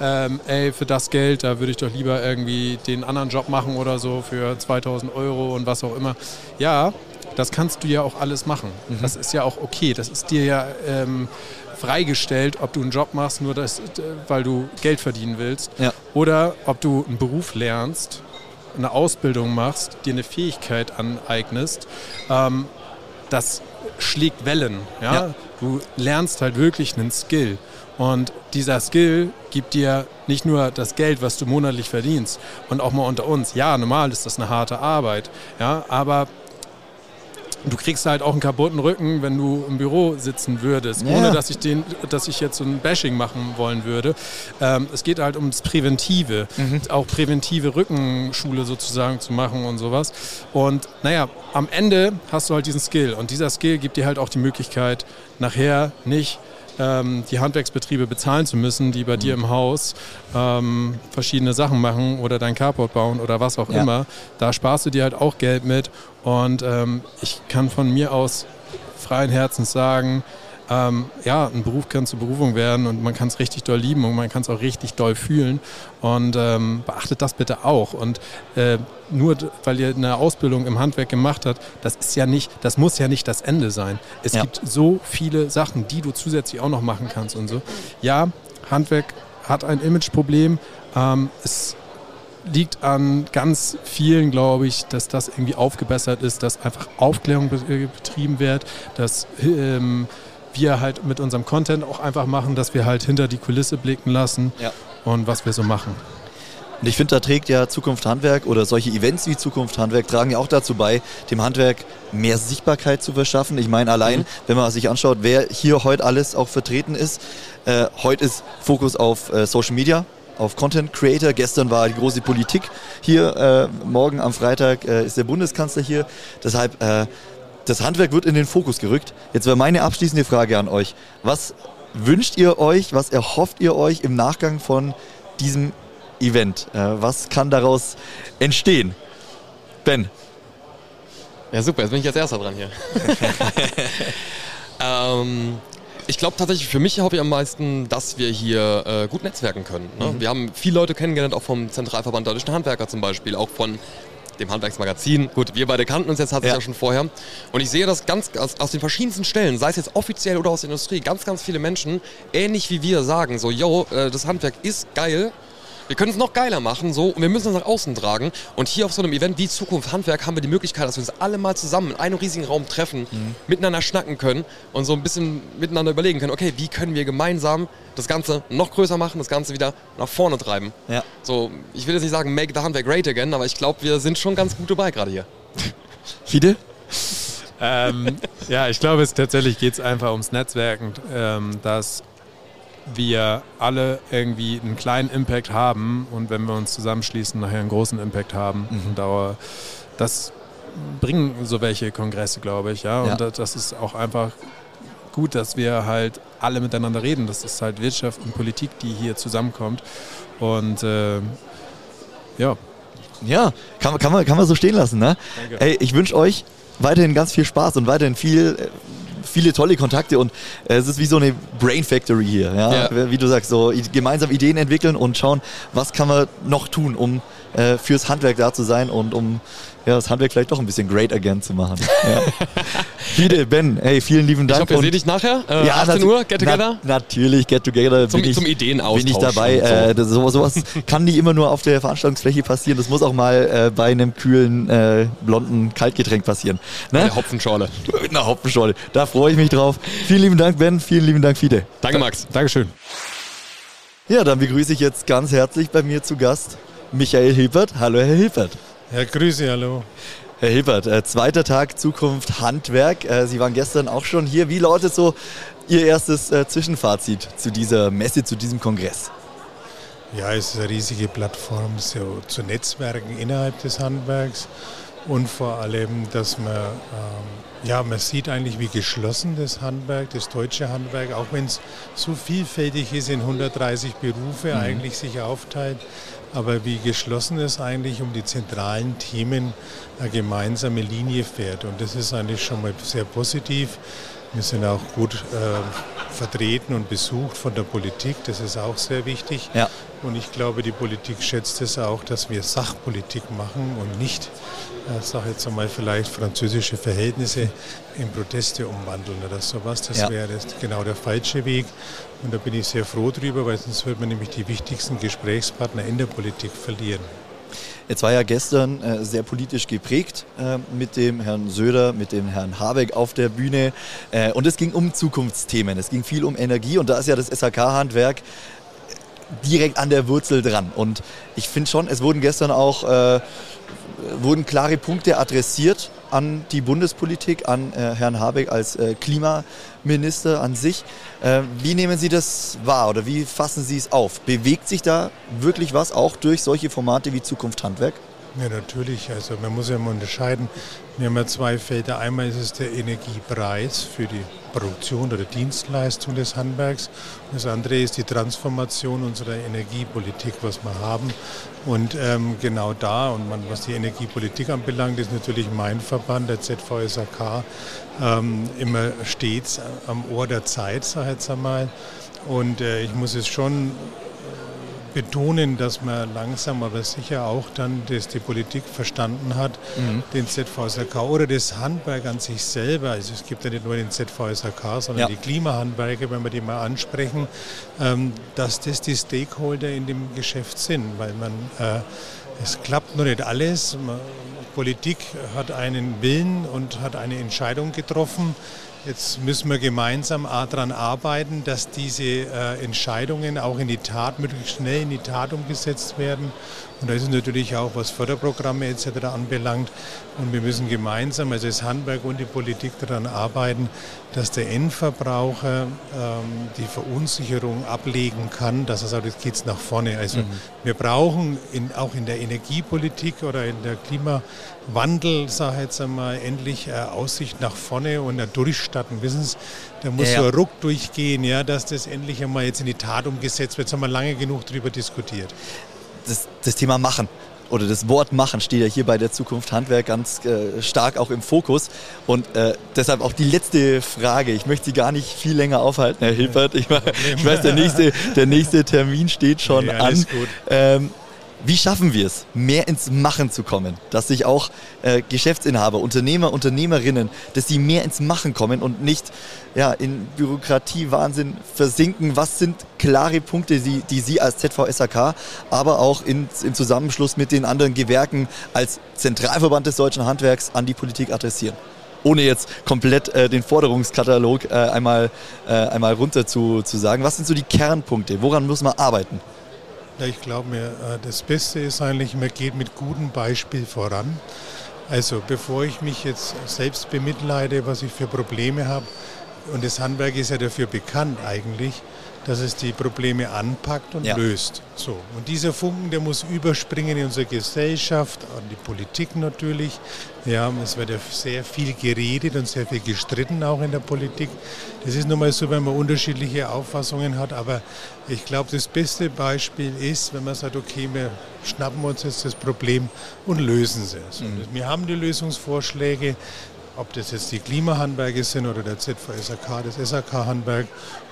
ähm, ey, für das Geld, da würde ich doch lieber irgendwie den anderen Job machen oder so für 2000 Euro und was auch immer. Ja, das kannst du ja auch alles machen. Mhm. Das ist ja auch okay. Das ist dir ja ähm, freigestellt, ob du einen Job machst, nur das, weil du Geld verdienen willst. Ja. Oder ob du einen Beruf lernst, eine Ausbildung machst, dir eine Fähigkeit aneignest. Ähm, das schlägt Wellen. Ja? ja? Du lernst halt wirklich einen Skill. Und dieser Skill gibt dir nicht nur das Geld, was du monatlich verdienst. Und auch mal unter uns. Ja, normal ist das eine harte Arbeit. Ja, aber du kriegst halt auch einen kaputten Rücken, wenn du im Büro sitzen würdest, ja. ohne dass ich, den, dass ich jetzt so ein Bashing machen wollen würde. Ähm, es geht halt ums Präventive, mhm. auch präventive Rückenschule sozusagen zu machen und sowas. Und naja, am Ende hast du halt diesen Skill und dieser Skill gibt dir halt auch die Möglichkeit, nachher nicht ähm, die Handwerksbetriebe bezahlen zu müssen, die bei mhm. dir im Haus ähm, verschiedene Sachen machen oder dein Carport bauen oder was auch ja. immer. Da sparst du dir halt auch Geld mit und ähm, ich kann von mir aus freien Herzens sagen, ähm, ja, ein Beruf kann zur Berufung werden und man kann es richtig doll lieben und man kann es auch richtig doll fühlen. Und ähm, beachtet das bitte auch. Und äh, nur weil ihr eine Ausbildung im Handwerk gemacht habt, das ist ja nicht, das muss ja nicht das Ende sein. Es Ja. gibt so viele Sachen, die du zusätzlich auch noch machen kannst und so. Ja, Handwerk hat ein Imageproblem. Ähm, es liegt an ganz vielen, glaube ich, dass das irgendwie aufgebessert ist, dass einfach Aufklärung äh, betrieben wird, dass ähm, wir halt mit unserem Content auch einfach machen, dass wir halt hinter die Kulisse blicken lassen Ja. und was wir so machen. Und ich finde, da trägt ja Zukunft Handwerk oder solche Events wie Zukunft Handwerk tragen ja auch dazu bei, dem Handwerk mehr Sichtbarkeit zu verschaffen. Ich meine, allein, wenn man sich anschaut, wer hier heute alles auch vertreten ist, äh, heute ist Fokus auf äh, Social Media, auf Content Creator. Gestern war die große Politik hier. Äh, morgen am Freitag äh, ist der Bundeskanzler hier. Deshalb, äh, das Handwerk wird in den Fokus gerückt. Jetzt wäre meine abschließende Frage an euch. Was wünscht ihr euch, was erhofft ihr euch im Nachgang von diesem Event? Äh, was kann daraus entstehen? Ben. Ja, super, jetzt bin ich als erster dran hier. ähm, ich glaube tatsächlich, für mich hoffe ich am meisten, dass wir hier äh, gut netzwerken können. Ne? Mhm. Wir haben viele Leute kennengelernt, auch vom Zentralverband Deutschen Handwerker zum Beispiel, auch von dem Handwerksmagazin. Gut, wir beide kannten uns jetzt tatsächlich Ja. ja. schon vorher. Und ich sehe das ganz aus, aus den verschiedensten Stellen, sei es jetzt offiziell oder aus der Industrie, ganz, ganz viele Menschen, ähnlich wie wir, sagen so, yo, äh, das Handwerk ist geil, wir können es noch geiler machen, so, und wir müssen es nach außen tragen. Und hier auf so einem Event wie Zukunft Handwerk haben wir die Möglichkeit, dass wir uns alle mal zusammen in einem riesigen Raum treffen, miteinander schnacken können und so ein bisschen miteinander überlegen können, okay, wie können wir gemeinsam das Ganze noch größer machen, das Ganze wieder nach vorne treiben. Ja. So, ich will jetzt nicht sagen, make the Handwerk great again, aber ich glaube, wir sind schon ganz gut dabei gerade hier. Fide? ähm, ja, ich glaube, es tatsächlich geht es einfach ums Netzwerken, ähm, dass wir alle irgendwie einen kleinen Impact haben und wenn wir uns zusammenschließen, nachher einen großen Impact haben. Und Dauer, das bringen so welche Kongresse, glaube ich, ja. Und Ja. das- ist auch einfach gut, dass wir halt alle miteinander reden. Das ist halt Wirtschaft und Politik, die hier zusammenkommt. Und äh, ja, Ja, kann, man- kann, man, kann man so stehen lassen. Ne? Danke. Ey, ich wünsche euch weiterhin ganz viel Spaß und weiterhin viel, äh, viele tolle Kontakte und äh, es ist wie so eine Brain Factory hier. Ja? Ja. Wie du sagst, so gemeinsam Ideen entwickeln und schauen, was kann man noch tun, um äh, fürs Handwerk da zu sein und um ja, das Handwerk vielleicht doch ein bisschen great again zu machen. Ja. Fide, Ben, hey, vielen lieben Ich Dank. hoffe, ihr und- seht dich nachher, äh, 18 natu- Uhr, get together. Na, natürlich, get together. Zum- bin ich, zum Ideenaustausch Bin ich dabei. Äh, das, sowas, sowas kann nicht immer nur auf der Veranstaltungsfläche passieren. Das muss auch mal äh, bei einem kühlen, äh, blonden Kaltgetränk passieren. Ne? Der Hopfenschorle. Eine Hopfenschorle. Da freue ich mich drauf. Vielen lieben Dank, Ben. Vielen lieben Dank, Fide. Danke, Max. Dankeschön. Ja, dann begrüße ich jetzt ganz herzlich bei mir zu Gast Michael Hilpert. Hallo, Herr Hilpert. Ja, grüße, hallo. Herr Hilpert, äh, zweiter Tag Zukunft Handwerk. Äh, Sie waren gestern auch schon hier. Wie lautet so Ihr erstes äh, Zwischenfazit zu dieser Messe, zu diesem Kongress? Ja, es ist eine riesige Plattform so zu Netzwerken innerhalb des Handwerks und vor allem, dass man, ähm, ja, man sieht eigentlich, wie geschlossen das Handwerk, das deutsche Handwerk, auch wenn es so vielfältig ist, in 130 Berufe Mhm. eigentlich sich aufteilt, aber wie geschlossen es eigentlich um die zentralen Themen eine gemeinsame Linie fährt. Und das ist eigentlich schon mal sehr positiv. Wir sind auch gut äh, vertreten und besucht von der Politik, das ist auch sehr wichtig. Ja. Und ich glaube, die Politik schätzt es auch, dass wir Sachpolitik machen und nicht, äh, sage jetzt einmal, vielleicht französische Verhältnisse in Proteste umwandeln oder sowas. Das Ja. wäre genau der falsche Weg. Und da bin ich sehr froh drüber, weil sonst wird man nämlich die wichtigsten Gesprächspartner in der Politik verlieren. Jetzt war ja gestern äh, sehr politisch geprägt äh, mit dem Herrn Söder, mit dem Herrn Habeck auf der Bühne. Äh, und es ging um Zukunftsthemen. Es ging viel um Energie und da ist ja das SHK-Handwerk direkt an der Wurzel dran. Und ich finde schon, es wurden gestern auch wurden klare Punkte adressiert an die Bundespolitik, an äh, Herrn Habeck als äh, Klimaminister an sich. Äh, wie nehmen Sie das wahr oder wie fassen Sie es auf? Bewegt sich da wirklich was auch durch solche Formate wie Zukunft Handwerk? Ja, natürlich. Also man muss ja mal unterscheiden. Wir haben ja zwei Felder. Einmal ist es der Energiepreis für die Produktion oder Dienstleistung des Handwerks. Das andere ist die Transformation unserer Energiepolitik, was wir haben. Und ähm, genau da, und man, was die Energiepolitik anbelangt, ist natürlich mein Verband, der ZVSAK, ähm, immer stets am Ohr der Zeit, sag ich jetzt einmal. Und äh, ich muss es schon betonen, dass man langsam aber sicher auch dann dass die Politik verstanden hat, mhm. den ZVSRK oder das Handwerk an sich selber. Also es gibt ja nicht nur den ZVSRK, sondern ja. die Klimahandwerke, wenn wir die mal ansprechen, ähm, dass das die Stakeholder in dem Geschäft sind, weil man äh, es klappt noch nicht alles. Politik hat einen Willen und hat eine Entscheidung getroffen. Jetzt müssen wir gemeinsam daran arbeiten, dass diese äh, Entscheidungen auch in die Tat, möglichst schnell in die Tat umgesetzt werden. Und da ist es natürlich auch, was Förderprogramme etc. anbelangt. Und wir müssen gemeinsam, also das Handwerk und die Politik daran arbeiten, dass der Endverbraucher ähm, die Verunsicherung ablegen kann, dass er sagt, jetzt geht es nach vorne. Also mhm. wir brauchen in, auch in der Energiepolitik oder in der Klimawandel, sage ich jetzt einmal, endlich äh, Aussicht nach vorne und ein Durchstatten. Wissen Sie, da muss ja, ja. so ein Ruck durchgehen, ja, dass das endlich einmal jetzt in die Tat umgesetzt wird. Jetzt haben wir lange genug darüber diskutiert das, das Thema Machen oder das Wort machen steht ja hier bei der Zukunft Handwerk ganz äh, stark auch im Fokus. Und äh, deshalb auch die letzte Frage. Ich möchte Sie gar nicht viel länger aufhalten, Herr Hilbert. Ich, ich weiß, der nächste, der nächste Termin steht schon nee, an. Ähm, wie schaffen wir es, mehr ins Machen zu kommen? Dass sich auch äh, Geschäftsinhaber, Unternehmer, Unternehmerinnen, dass sie mehr ins Machen kommen und nicht ja, in Bürokratie-Wahnsinn versinken. Was sind klare Punkte, die, die Sie als ZVSAK, aber auch in, im Zusammenschluss mit den anderen Gewerken als Zentralverband des deutschen Handwerks an die Politik adressieren? ohne jetzt komplett äh, den Forderungskatalog äh, einmal, äh, einmal runter zu, zu sagen. Was sind so die Kernpunkte? Woran muss man arbeiten? Ich glaube mir, äh, das Beste ist eigentlich, man geht mit gutem Beispiel voran. Also bevor ich mich jetzt selbst bemitleide, was ich für Probleme habe, und das Handwerk ist ja dafür bekannt eigentlich, dass es die Probleme anpackt und ja. löst. So. Und dieser Funken, der muss überspringen in unsere Gesellschaft, an die Politik natürlich. Ja, es wird ja sehr viel geredet und sehr viel gestritten auch in der Politik. Das ist nun mal so, wenn man unterschiedliche Auffassungen hat. Aber ich glaube, das beste Beispiel ist, wenn man sagt, okay, wir schnappen uns jetzt das Problem und lösen es. Mhm. Wir haben die Lösungsvorschläge ob das jetzt die Klimahandwerke sind oder der ZVSAK, das SAK-Handwerk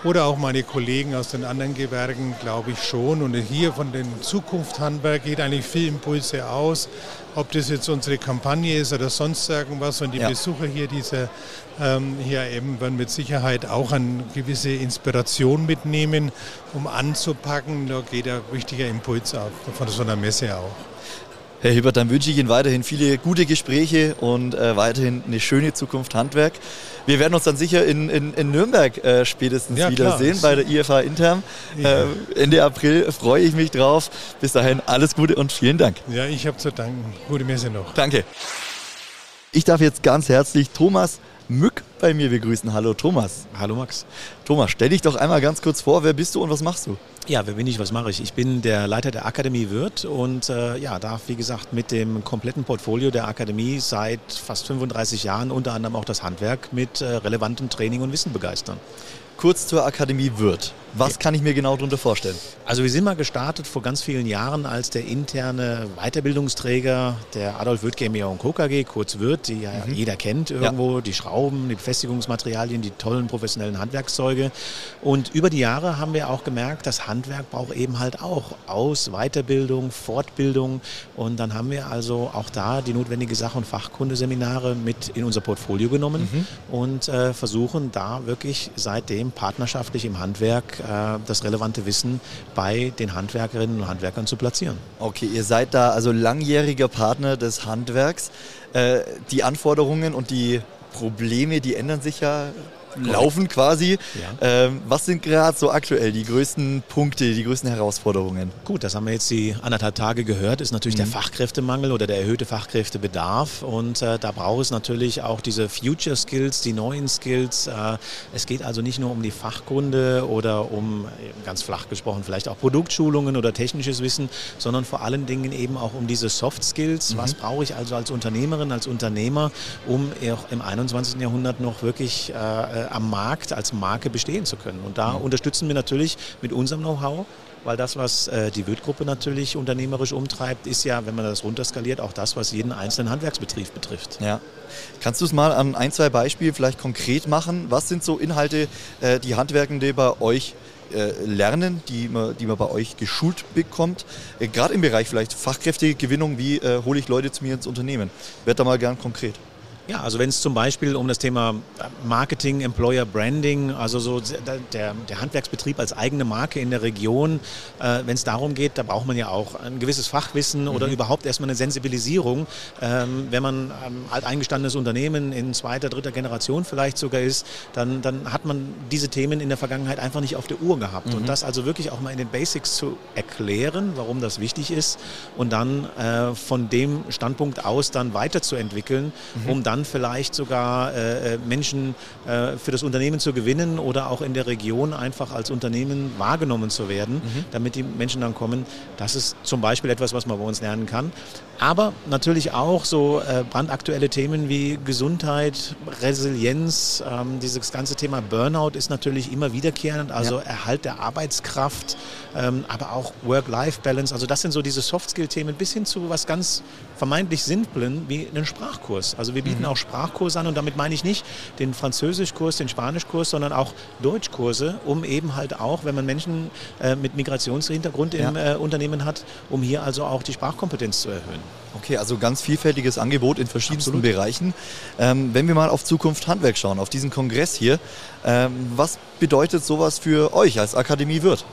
oder auch meine Kollegen aus den anderen Gewerken, glaube ich schon. Und hier von den Zukunftshandwerk geht eigentlich viel Impulse aus, ob das jetzt unsere Kampagne ist oder sonst irgendwas. Und die ja. Besucher hier dieser ähm, hier eben werden mit Sicherheit auch eine gewisse Inspiration mitnehmen, um anzupacken. Da geht ein wichtiger Impuls ab, von so einer Messe auch. Herr Hilbert, dann wünsche ich Ihnen weiterhin viele gute Gespräche und äh, weiterhin eine schöne Zukunft Handwerk. Wir werden uns dann sicher in, in, in Nürnberg äh, spätestens ja, wiedersehen bei der IFA Intern. Ja. Äh, Ende April freue ich mich drauf. Bis dahin alles Gute und vielen Dank. Ja, ich habe zu danken. Gute Messe noch. Danke. Ich darf jetzt ganz herzlich Thomas Mück bei mir begrüßen. Hallo Thomas. Hallo Max. Thomas, stell dich doch einmal ganz kurz vor, wer bist du und was machst du? Ja, wer bin ich, was mache ich? Ich bin der Leiter der Akademie Wirt und äh, ja, darf wie gesagt mit dem kompletten Portfolio der Akademie seit fast 35 Jahren unter anderem auch das Handwerk mit äh, relevantem Training und Wissen begeistern. Kurz zur Akademie Wirt. Was kann ich mir genau darunter vorstellen? Also wir sind mal gestartet vor ganz vielen Jahren als der interne Weiterbildungsträger der Adolf Wirth GmbH und Co. KG, kurz Wirth, die ja mhm. jeder kennt irgendwo, ja. die Schrauben, die Befestigungsmaterialien, die tollen professionellen Handwerkszeuge. Und über die Jahre haben wir auch gemerkt, das Handwerk braucht eben halt auch Aus-, Weiterbildung, Fortbildung. Und dann haben wir also auch da die notwendige Sach- und Fachkundeseminare mit in unser Portfolio genommen mhm. und äh, versuchen da wirklich seitdem partnerschaftlich im Handwerk äh, das relevante Wissen bei den Handwerkerinnen und Handwerkern zu platzieren. Okay, ihr seid da also langjähriger Partner des Handwerks. Äh, die Anforderungen und die Probleme, die ändern sich ja laufen quasi. Ja. Ähm, was sind gerade so aktuell die größten Punkte, die größten Herausforderungen? Gut, das haben wir jetzt die anderthalb Tage gehört, ist natürlich mhm. der Fachkräftemangel oder der erhöhte Fachkräftebedarf. Und äh, da braucht es natürlich auch diese Future Skills, die neuen Skills. Äh, es geht also nicht nur um die Fachkunde oder um, ganz flach gesprochen, vielleicht auch Produktschulungen oder technisches Wissen, sondern vor allen Dingen eben auch um diese Soft Skills. Mhm. Was brauche ich also als Unternehmerin, als Unternehmer, um auch im 21. Jahrhundert noch wirklich äh, am Markt als Marke bestehen zu können. Und da mhm. unterstützen wir natürlich mit unserem Know-how weil das, was äh, die Wirt-Gruppe natürlich unternehmerisch umtreibt, ist ja, wenn man das runterskaliert, auch das, was jeden einzelnen Handwerksbetrieb betrifft. Ja. Kannst du es mal an ein, zwei Beispielen vielleicht konkret machen? Was sind so Inhalte, äh, die Handwerkende bei euch äh, lernen, die man, die man bei euch geschult bekommt? Äh, Gerade im Bereich vielleicht Fachkräftegewinnung, wie äh, hole ich Leute zu mir ins Unternehmen? Werd da mal gern konkret. Ja, also wenn es zum Beispiel um das Thema Marketing, Employer Branding, also so der, der Handwerksbetrieb als eigene Marke in der Region, äh, wenn es darum geht, da braucht man ja auch ein gewisses Fachwissen mhm. oder überhaupt erstmal eine Sensibilisierung. Ähm, wenn man ein alteingestandenes Unternehmen in zweiter, dritter Generation vielleicht sogar ist, dann, dann hat man diese Themen in der Vergangenheit einfach nicht auf der Uhr gehabt. Mhm. Und das also wirklich auch mal in den Basics zu erklären, warum das wichtig ist und dann äh, von dem Standpunkt aus dann weiterzuentwickeln, mhm. um dann dann vielleicht sogar äh, äh, Menschen äh, für das Unternehmen zu gewinnen oder auch in der Region einfach als Unternehmen wahrgenommen zu werden, mhm. damit die Menschen dann kommen. Das ist zum Beispiel etwas, was man bei uns lernen kann. Aber natürlich auch so äh, brandaktuelle Themen wie Gesundheit, Resilienz, ähm, dieses ganze Thema Burnout ist natürlich immer wiederkehrend, also ja. Erhalt der Arbeitskraft, ähm, aber auch Work-Life-Balance. Also das sind so diese Soft-Skill-Themen bis hin zu was ganz vermeintlich Simplen wie einen Sprachkurs. Also wir bieten mhm. auch Sprachkurse an und damit meine ich nicht den Französischkurs, den Spanischkurs, sondern auch Deutschkurse, um eben halt auch, wenn man Menschen äh, mit Migrationshintergrund im ja. äh, Unternehmen hat, um hier also auch die Sprachkompetenz zu erhöhen. Okay, also ganz vielfältiges Angebot in verschiedensten Absolut. Bereichen. Ähm, wenn wir mal auf Zukunft Handwerk schauen, auf diesen Kongress hier, ähm, was bedeutet sowas für euch als Akademie Wirth?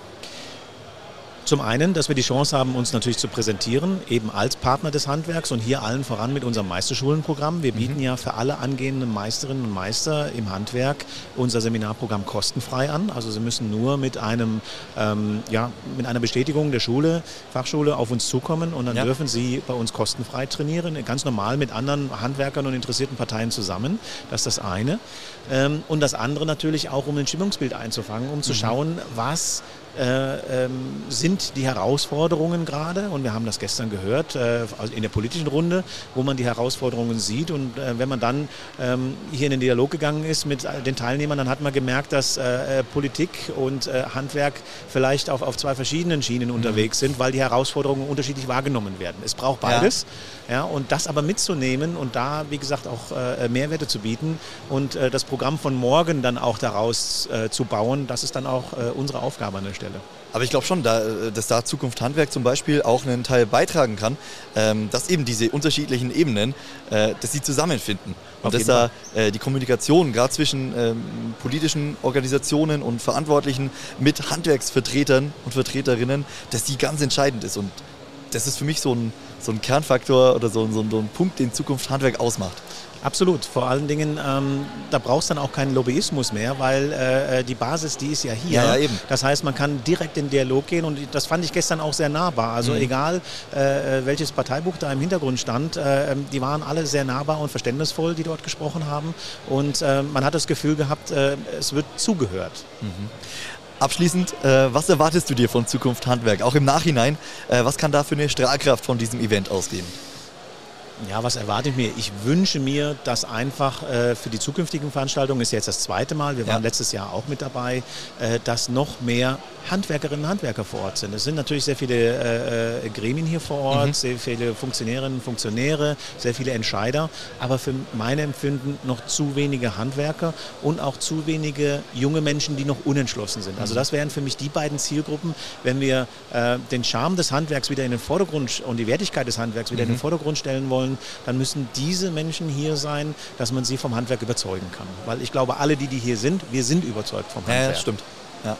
Zum einen, dass wir die Chance haben, uns natürlich zu präsentieren, eben als Partner des Handwerks und hier allen voran mit unserem Meisterschulenprogramm. Wir bieten mhm. ja für alle angehenden Meisterinnen und Meister im Handwerk unser Seminarprogramm kostenfrei an. Also sie müssen nur mit einem, ähm, ja, mit einer Bestätigung der Schule, Fachschule auf uns zukommen und dann ja. dürfen sie bei uns kostenfrei trainieren, ganz normal mit anderen Handwerkern und interessierten Parteien zusammen. Das ist das eine. Ähm, und das andere natürlich auch, um ein Stimmungsbild einzufangen, um zu mhm. schauen, was äh, ähm, sind die Herausforderungen gerade, und wir haben das gestern gehört äh, in der politischen Runde, wo man die Herausforderungen sieht. Und äh, wenn man dann ähm, hier in den Dialog gegangen ist mit den Teilnehmern, dann hat man gemerkt, dass äh, Politik und äh, Handwerk vielleicht auf, auf zwei verschiedenen Schienen mhm. unterwegs sind, weil die Herausforderungen unterschiedlich wahrgenommen werden. Es braucht beides. Ja. ja und das aber mitzunehmen und da, wie gesagt, auch äh, Mehrwerte zu bieten und das Programm von morgen dann auch daraus zu bauen, das ist dann auch unsere Aufgabe an der Stelle. Stelle. Aber ich glaube schon, da, dass da Zukunft Handwerk zum Beispiel auch einen Teil beitragen kann, ähm, dass eben diese unterschiedlichen Ebenen, äh, dass sie zusammenfinden. Und dass da äh, die Kommunikation gerade zwischen ähm, politischen Organisationen und Verantwortlichen mit Handwerksvertretern und Vertreterinnen, dass die ganz entscheidend ist. Und das ist für mich so ein, so ein Kernfaktor oder so, so, so ein Punkt, den Zukunft Handwerk ausmacht. Absolut. Vor allen Dingen, ähm, da brauchst du dann auch keinen Lobbyismus mehr, weil äh, die Basis, die ist ja hier. Ja, ja, eben. Das heißt, man kann direkt in den Dialog gehen und das fand ich gestern auch sehr nahbar. Also mhm. egal, äh, welches Parteibuch da im Hintergrund stand, äh, ähm, die waren alle sehr nahbar und verständnisvoll, die dort gesprochen haben. Und äh, man hat das Gefühl gehabt, äh, es wird zugehört. Mhm. Abschließend, äh, was erwartest du dir von Zukunft Handwerk? Auch im Nachhinein, was kann da für eine Strahlkraft von diesem Event ausgehen? Ja, was erwarte ich mir? Ich wünsche mir, dass einfach äh, für die zukünftigen Veranstaltungen, ist jetzt das zweite Mal, wir waren ja. letztes Jahr auch mit dabei, äh, dass noch mehr Handwerkerinnen und Handwerker vor Ort sind. Es sind natürlich sehr viele äh, äh, Gremien hier vor Ort, mhm. sehr viele Funktionärinnen und Funktionäre, sehr viele Entscheider, aber für mein Empfinden noch zu wenige Handwerker und auch zu wenige junge Menschen, die noch unentschlossen sind. Also mhm. das wären für mich die beiden Zielgruppen, wenn wir äh, den Charme des Handwerks wieder in den Vordergrund und die Wertigkeit des Handwerks wieder mhm. in den mhm. Vordergrund stellen wollen, dann müssen diese Menschen hier sein, dass man sie vom Handwerk überzeugen kann. Weil ich glaube, alle, die, die hier sind, wir sind überzeugt vom Handwerk. Ja, stimmt. Ja.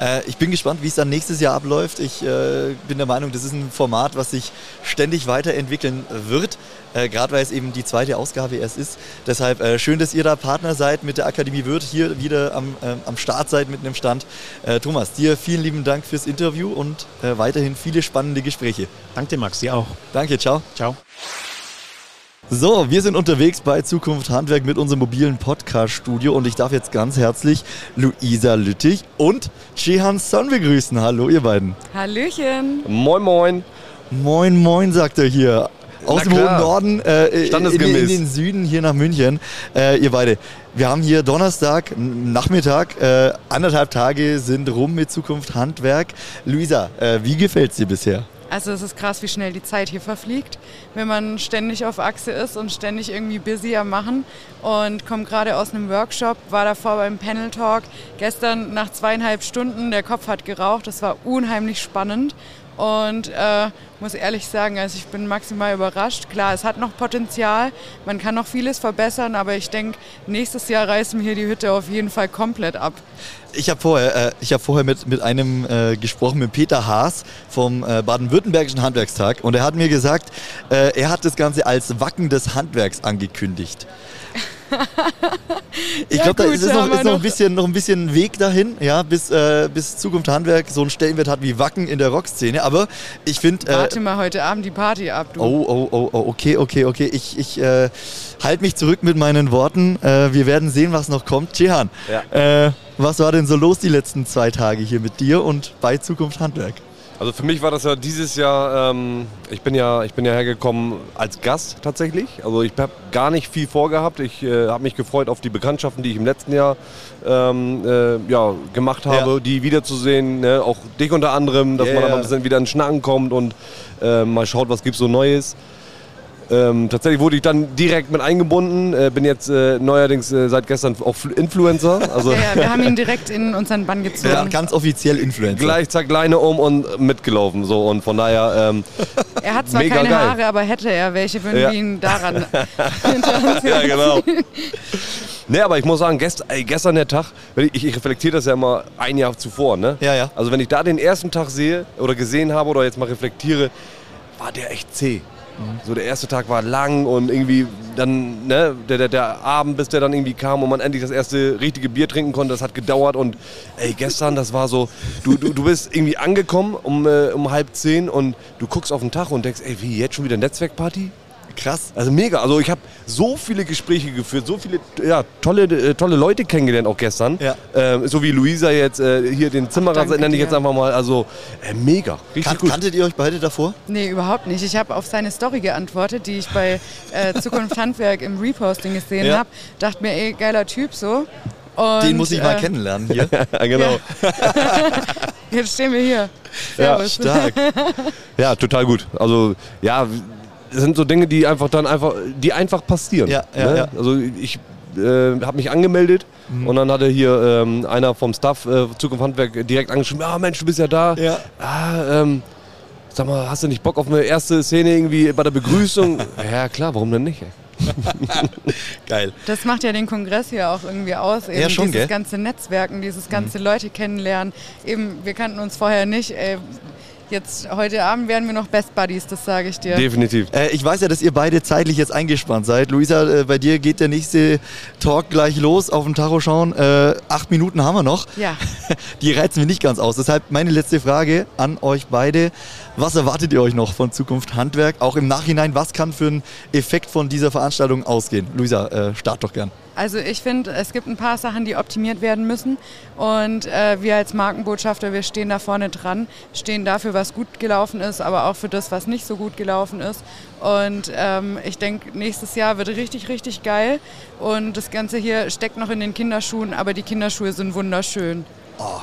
Äh, ich bin gespannt, wie es dann nächstes Jahr abläuft. Ich äh, bin der Meinung, das ist ein Format, was sich ständig weiterentwickeln wird. Äh, Gerade weil es eben die zweite Ausgabe erst ist. Deshalb äh, schön, dass ihr da Partner seid mit der Akademie Würth, hier wieder am, äh, am Start seid mit einem Stand. Äh, Thomas, dir vielen lieben Dank fürs Interview und weiterhin viele spannende Gespräche. Danke dir, Max, dir auch. Danke, ciao. Ciao. So, wir sind unterwegs bei Zukunft Handwerk mit unserem mobilen Podcast-Studio und ich darf jetzt ganz herzlich Luisa Lüttich und Shehan Son begrüßen. Hallo, ihr beiden. Hallöchen. Moin, moin. Moin, moin, sagt er hier. Aus dem hohen Norden äh, in, in, den Süden hier nach München. Äh, ihr beide. Wir haben hier Donnerstag, Nachmittag, äh, anderthalb Tage sind rum mit Zukunft Handwerk. Luisa, äh, wie gefällt es dir bisher? Also es ist krass, wie schnell die Zeit hier verfliegt, wenn man ständig auf Achse ist und ständig irgendwie busy am Machen und kommt gerade aus einem Workshop, war davor beim Panel Talk. Gestern nach zweieinhalb Stunden, der Kopf hat geraucht, das war unheimlich spannend und äh, muss ehrlich sagen, also ich bin maximal überrascht. Klar, es hat noch Potenzial, man kann noch vieles verbessern, aber ich denke, nächstes Jahr reißen wir hier die Hütte auf jeden Fall komplett ab. Ich habe vorher, äh, hab vorher mit, mit einem äh, gesprochen, mit Peter Haas vom äh, Baden-Württembergischen Handwerkstag und er hat mir gesagt, äh, er hat das Ganze als Wacken des Handwerks angekündigt. ich ja, glaube, da ist, ist, noch, ist noch, ein bisschen, noch ein bisschen Weg dahin, ja, bis, äh, bis Zukunft Handwerk so einen Stellenwert hat wie Wacken in der Rockszene. Aber ich finde. Äh, Warte mal heute Abend die Party ab, du. Oh, oh, oh, oh, okay, okay, okay. Ich, ich äh, halte mich zurück mit meinen Worten. Äh, wir werden sehen, was noch kommt. Jehan, ja. Äh, was war denn so los die letzten zwei Tage hier mit dir und bei Zukunft Handwerk? Also für mich war das ja dieses Jahr, ähm, ich, bin ja, ich bin ja hergekommen als Gast tatsächlich. Also ich habe gar nicht viel vorgehabt. Ich äh, habe mich gefreut auf die Bekanntschaften, die ich im letzten Jahr ähm, äh, ja, gemacht habe, ja. die wiederzusehen. Ne? Auch dich unter anderem, dass yeah. man aber ein bisschen wieder ins Schnacken kommt und äh, mal schaut, was gibt so Neues. Ähm, tatsächlich wurde ich dann direkt mit eingebunden. Äh, bin jetzt äh, neuerdings äh, seit gestern auch Influencer. Also ja, ja, wir haben ihn direkt in unseren Bann gezogen. Ja, ganz offiziell Influencer. Gleich zack Leine um und mitgelaufen. So und von daher. Ähm, er hat zwar keine geil. Haare, aber hätte er welche, würden ja. wir ihn daran Ja, genau. Nee, aber ich muss sagen, gest, ey, gestern der Tag, ich, ich reflektiere das ja immer ein Jahr zuvor, ne? Ja, ja. Also wenn ich da den ersten Tag sehe oder gesehen habe oder jetzt mal reflektiere, war der echt zäh. So der erste Tag war lang und irgendwie dann, ne, der, der, der Abend, bis der dann irgendwie kam und man endlich das erste richtige Bier trinken konnte, das hat gedauert und ey, gestern, das war so, du, du, du bist irgendwie angekommen um, äh, um halb zehn und du guckst auf den Tag und denkst, ey, wie, jetzt schon wieder Netzwerkparty? Krass. Also mega. Also ich habe so viele Gespräche geführt, so viele ja, tolle, äh, tolle Leute kennengelernt auch gestern. Ja. Ähm, so wie Luisa jetzt, äh, hier den Zimmerer nenne ich jetzt einfach mal. Also äh, mega. Richtig kan gut. Kanntet ihr euch beide davor? Nee, überhaupt nicht. Ich habe auf seine Story geantwortet, die ich bei äh, Zukunft Handwerk im Reposting gesehen ja. habe. Dachte mir, ey, geiler Typ so. Und, Den muss ich mal äh, kennenlernen hier. genau. Jetzt stehen wir hier. Servus. Ja, stark. Ja, total gut. Also ja, sind so Dinge, die einfach dann einfach, die einfach passieren. Ja, ja, ne? ja. Also ich äh, habe mich angemeldet mhm. und dann hatte hier ähm, einer vom Staff äh, Zukunft Handwerk direkt angeschrieben, ja ah, Mensch, du bist ja da. Ja. Ah, ähm, sag mal, hast du nicht Bock auf eine erste Szene irgendwie bei der Begrüßung? ja klar, warum denn nicht? Geil. Das macht ja den Kongress hier auch irgendwie aus. Eben ja, schon, dieses gell? ganze Netzwerken, dieses ganze mhm. Leute kennenlernen. Eben, wir kannten uns vorher nicht. Ey, Jetzt heute Abend werden wir noch Best Buddies, das sage ich dir. Definitiv. Äh, ich weiß ja, dass ihr beide zeitlich jetzt eingespannt seid. Luisa, äh, bei dir geht der nächste Talk gleich los. Auf dem Tacho schauen. Äh, acht Minuten haben wir noch. Ja. Die reizen wir nicht ganz aus. Deshalb meine letzte Frage an euch beide. Was erwartet ihr euch noch von Zukunft Handwerk? Auch im Nachhinein, was kann für ein Effekt von dieser Veranstaltung ausgehen? Luisa, äh, start doch gern. Also ich finde, es gibt ein paar Sachen, die optimiert werden müssen. Und äh, wir als Markenbotschafter, wir stehen da vorne dran, stehen dafür, was gut gelaufen ist, aber auch für das, was nicht so gut gelaufen ist. Und ähm, ich denke, nächstes Jahr wird richtig, richtig geil. Und das Ganze hier steckt noch in den Kinderschuhen, aber die Kinderschuhe sind wunderschön. Oh.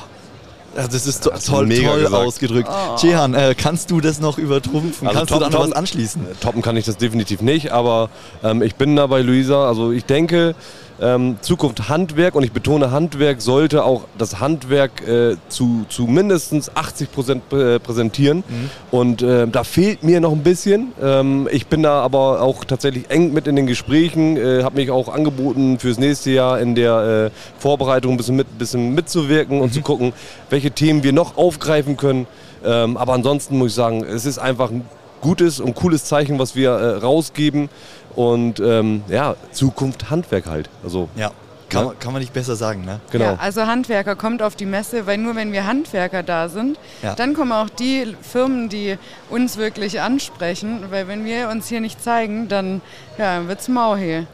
Ja, das ist to das toll, toll ausgedrückt. Oh. Jehan, äh, kannst du das noch übertrumpfen? Also kannst top, du da noch was anschließen? Toppen kann ich das definitiv nicht, aber ähm, ich bin da bei Luisa. Also ich denke, ähm, Zukunft Handwerk und ich betone Handwerk sollte auch das Handwerk äh, zu, zu mindestens 80 Prozent präsentieren. Mhm. Und äh, da fehlt mir noch ein bisschen. Ähm, ich bin da aber auch tatsächlich eng mit in den Gesprächen, äh, habe mich auch angeboten fürs nächste Jahr in der äh, Vorbereitung ein bisschen, mit, bisschen mitzuwirken mhm. und zu gucken, welche Themen wir noch aufgreifen können. Ähm, aber ansonsten muss ich sagen, es ist einfach ein gutes und cooles Zeichen, was wir äh, rausgeben. Und ähm, ja, Zukunft Handwerk halt. Also, ja. Kann, ja. kann man nicht besser sagen, ne? Genau. Ja, also Handwerker kommt auf die Messe, weil nur wenn wir Handwerker da sind, ja. dann kommen auch die Firmen, die uns wirklich ansprechen. Weil wenn wir uns hier nicht zeigen, dann ja, wird es mau hier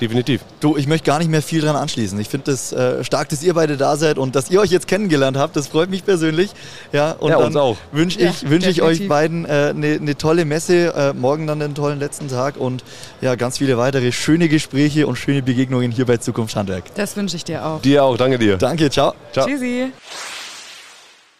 definitiv. Du, ich möchte gar nicht mehr viel dran anschließen. Ich finde es äh, stark, dass ihr beide da seid und dass ihr euch jetzt kennengelernt habt. Das freut mich persönlich. Ja, und ja, uns auch. Wünsche ich, ja, wünsch ich euch beiden eine äh, ne tolle Messe, äh, morgen dann einen tollen letzten Tag und ja, ganz viele weitere schöne Gespräche und schöne Begegnungen hier bei Zukunft Handwerk. Das wünsche ich dir auch. Dir auch, danke dir. Danke, ciao. ciao. Tschüssi.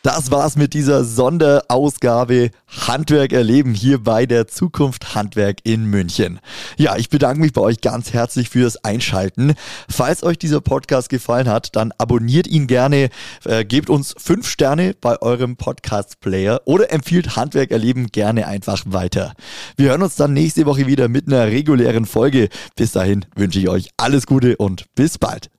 Das war's mit dieser Sonderausgabe Handwerk erleben hier bei der Zukunft Handwerk in München. Ja, ich bedanke mich bei euch ganz herzlich fürs Einschalten. Falls euch dieser Podcast gefallen hat, dann abonniert ihn gerne, äh, gebt uns fünf Sterne bei eurem Podcast-Player oder empfiehlt Handwerk erleben gerne einfach weiter. Wir hören uns dann nächste Woche wieder mit einer regulären Folge. Bis dahin wünsche ich euch alles Gute und bis bald.